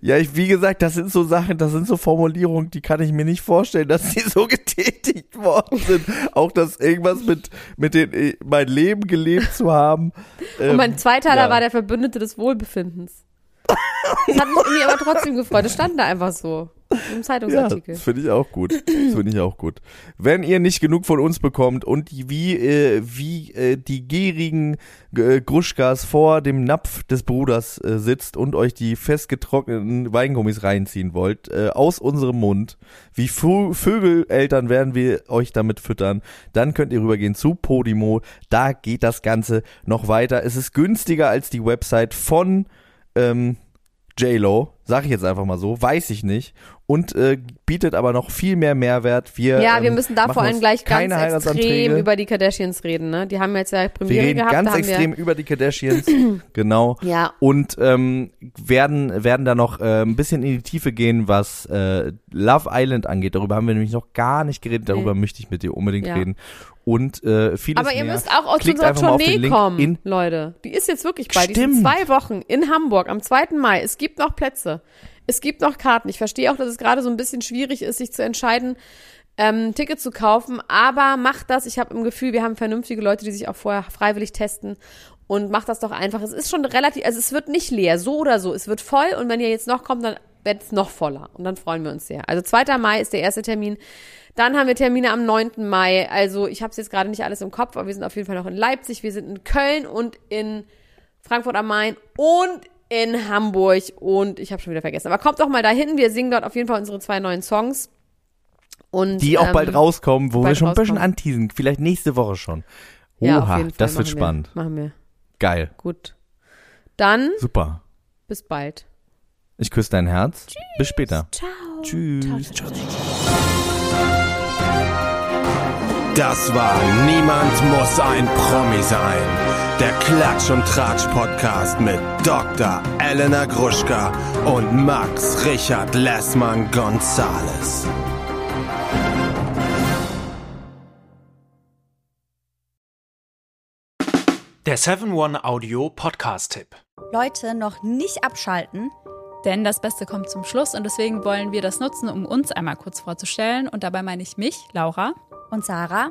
Ja, ich, wie gesagt, das sind so Sachen, das sind so Formulierungen, die kann ich mir nicht vorstellen, dass die so getätigt worden sind. Auch dass irgendwas mit, mit den, äh, mein Leben gelebt zu haben. Und Ähm, mein Zweiteiler ja. war der Verbündete des Wohlbefindens. Das hat mich aber trotzdem gefreut. Das stand da einfach so. Im Ja, Zeitungsartikel. das finde ich auch gut. Finde ich auch gut. Wenn ihr nicht genug von uns bekommt und wie, äh, wie äh, die gierigen äh, Gruschkas vor dem Napf des Bruders äh, sitzt und euch die festgetrockneten Weingummis reinziehen wollt, äh, aus unserem Mund, wie Fu Vögeleltern werden wir euch damit füttern, dann könnt ihr rübergehen zu Podimo. Da geht das Ganze noch weiter. Es ist günstiger als die Website von ähm, J-Lo, sag ich jetzt einfach mal so, weiß ich nicht. Und äh, bietet aber noch viel mehr Mehrwert. Wir, Ja, wir ähm, müssen da vor allem gleich ganz extrem über die Kardashians reden. Ne? Die haben jetzt ja wir Premiere reden gehabt. ganz extrem über die Kardashians, genau. Wir, ja, Und ähm, werden werden da noch äh, ein bisschen in die Tiefe gehen, was äh, Love Island angeht. Darüber haben wir nämlich noch gar nicht geredet. Darüber möchte ich mit dir unbedingt Ja. reden. Und äh, vieles Aber ihr mehr. müsst auch aus Klickt unserer Tournee kommen, Leute. Die ist jetzt wirklich bald. Die sind Stimmt. zwei Wochen in Hamburg am 2. Mai. Es gibt noch Plätze. Es gibt noch Karten. Ich verstehe auch, dass es gerade so ein bisschen schwierig ist, sich zu entscheiden, ähm, Ticket zu kaufen. Aber macht das. Ich habe im Gefühl, wir haben vernünftige Leute, die sich auch vorher freiwillig testen. Und macht das doch einfach. Es ist schon relativ, also es wird nicht leer, so oder so. Es wird voll und wenn ihr jetzt noch kommt, dann wird es noch voller. Und dann freuen wir uns sehr. Also 2. Mai ist der erste Termin. Dann haben wir Termine am 9. Mai. Also ich habe es jetzt gerade nicht alles im Kopf, aber wir sind auf jeden Fall noch in Leipzig, wir sind in Köln und in Frankfurt am Main und in Hamburg und ich habe schon wieder vergessen. Aber kommt doch mal dahin, wir singen dort auf jeden Fall unsere zwei neuen Songs. Und, die auch ähm, bald rauskommen, wo wir bald schon ein bisschen anteasen. Vielleicht nächste Woche schon. Oha, Ja, auf jeden Fall das wird machen spannend. Wir, machen wir. Geil. Gut. Dann Super. bis bald. Ich küsse dein Herz. Bis später. Ciao. Tschüss. Ciao. Das war Niemand muss ein Promi sein. Der Klatsch und Tratsch Podcast mit Dr. Elena Gruschka und Max Richard Lessmann Gonzales. Der 7-One Audio Podcast-Tipp. Leute, noch nicht abschalten. Denn das Beste kommt zum Schluss und deswegen wollen wir das nutzen, um uns einmal kurz vorzustellen. Und dabei meine ich mich, Laura, Und Sarah,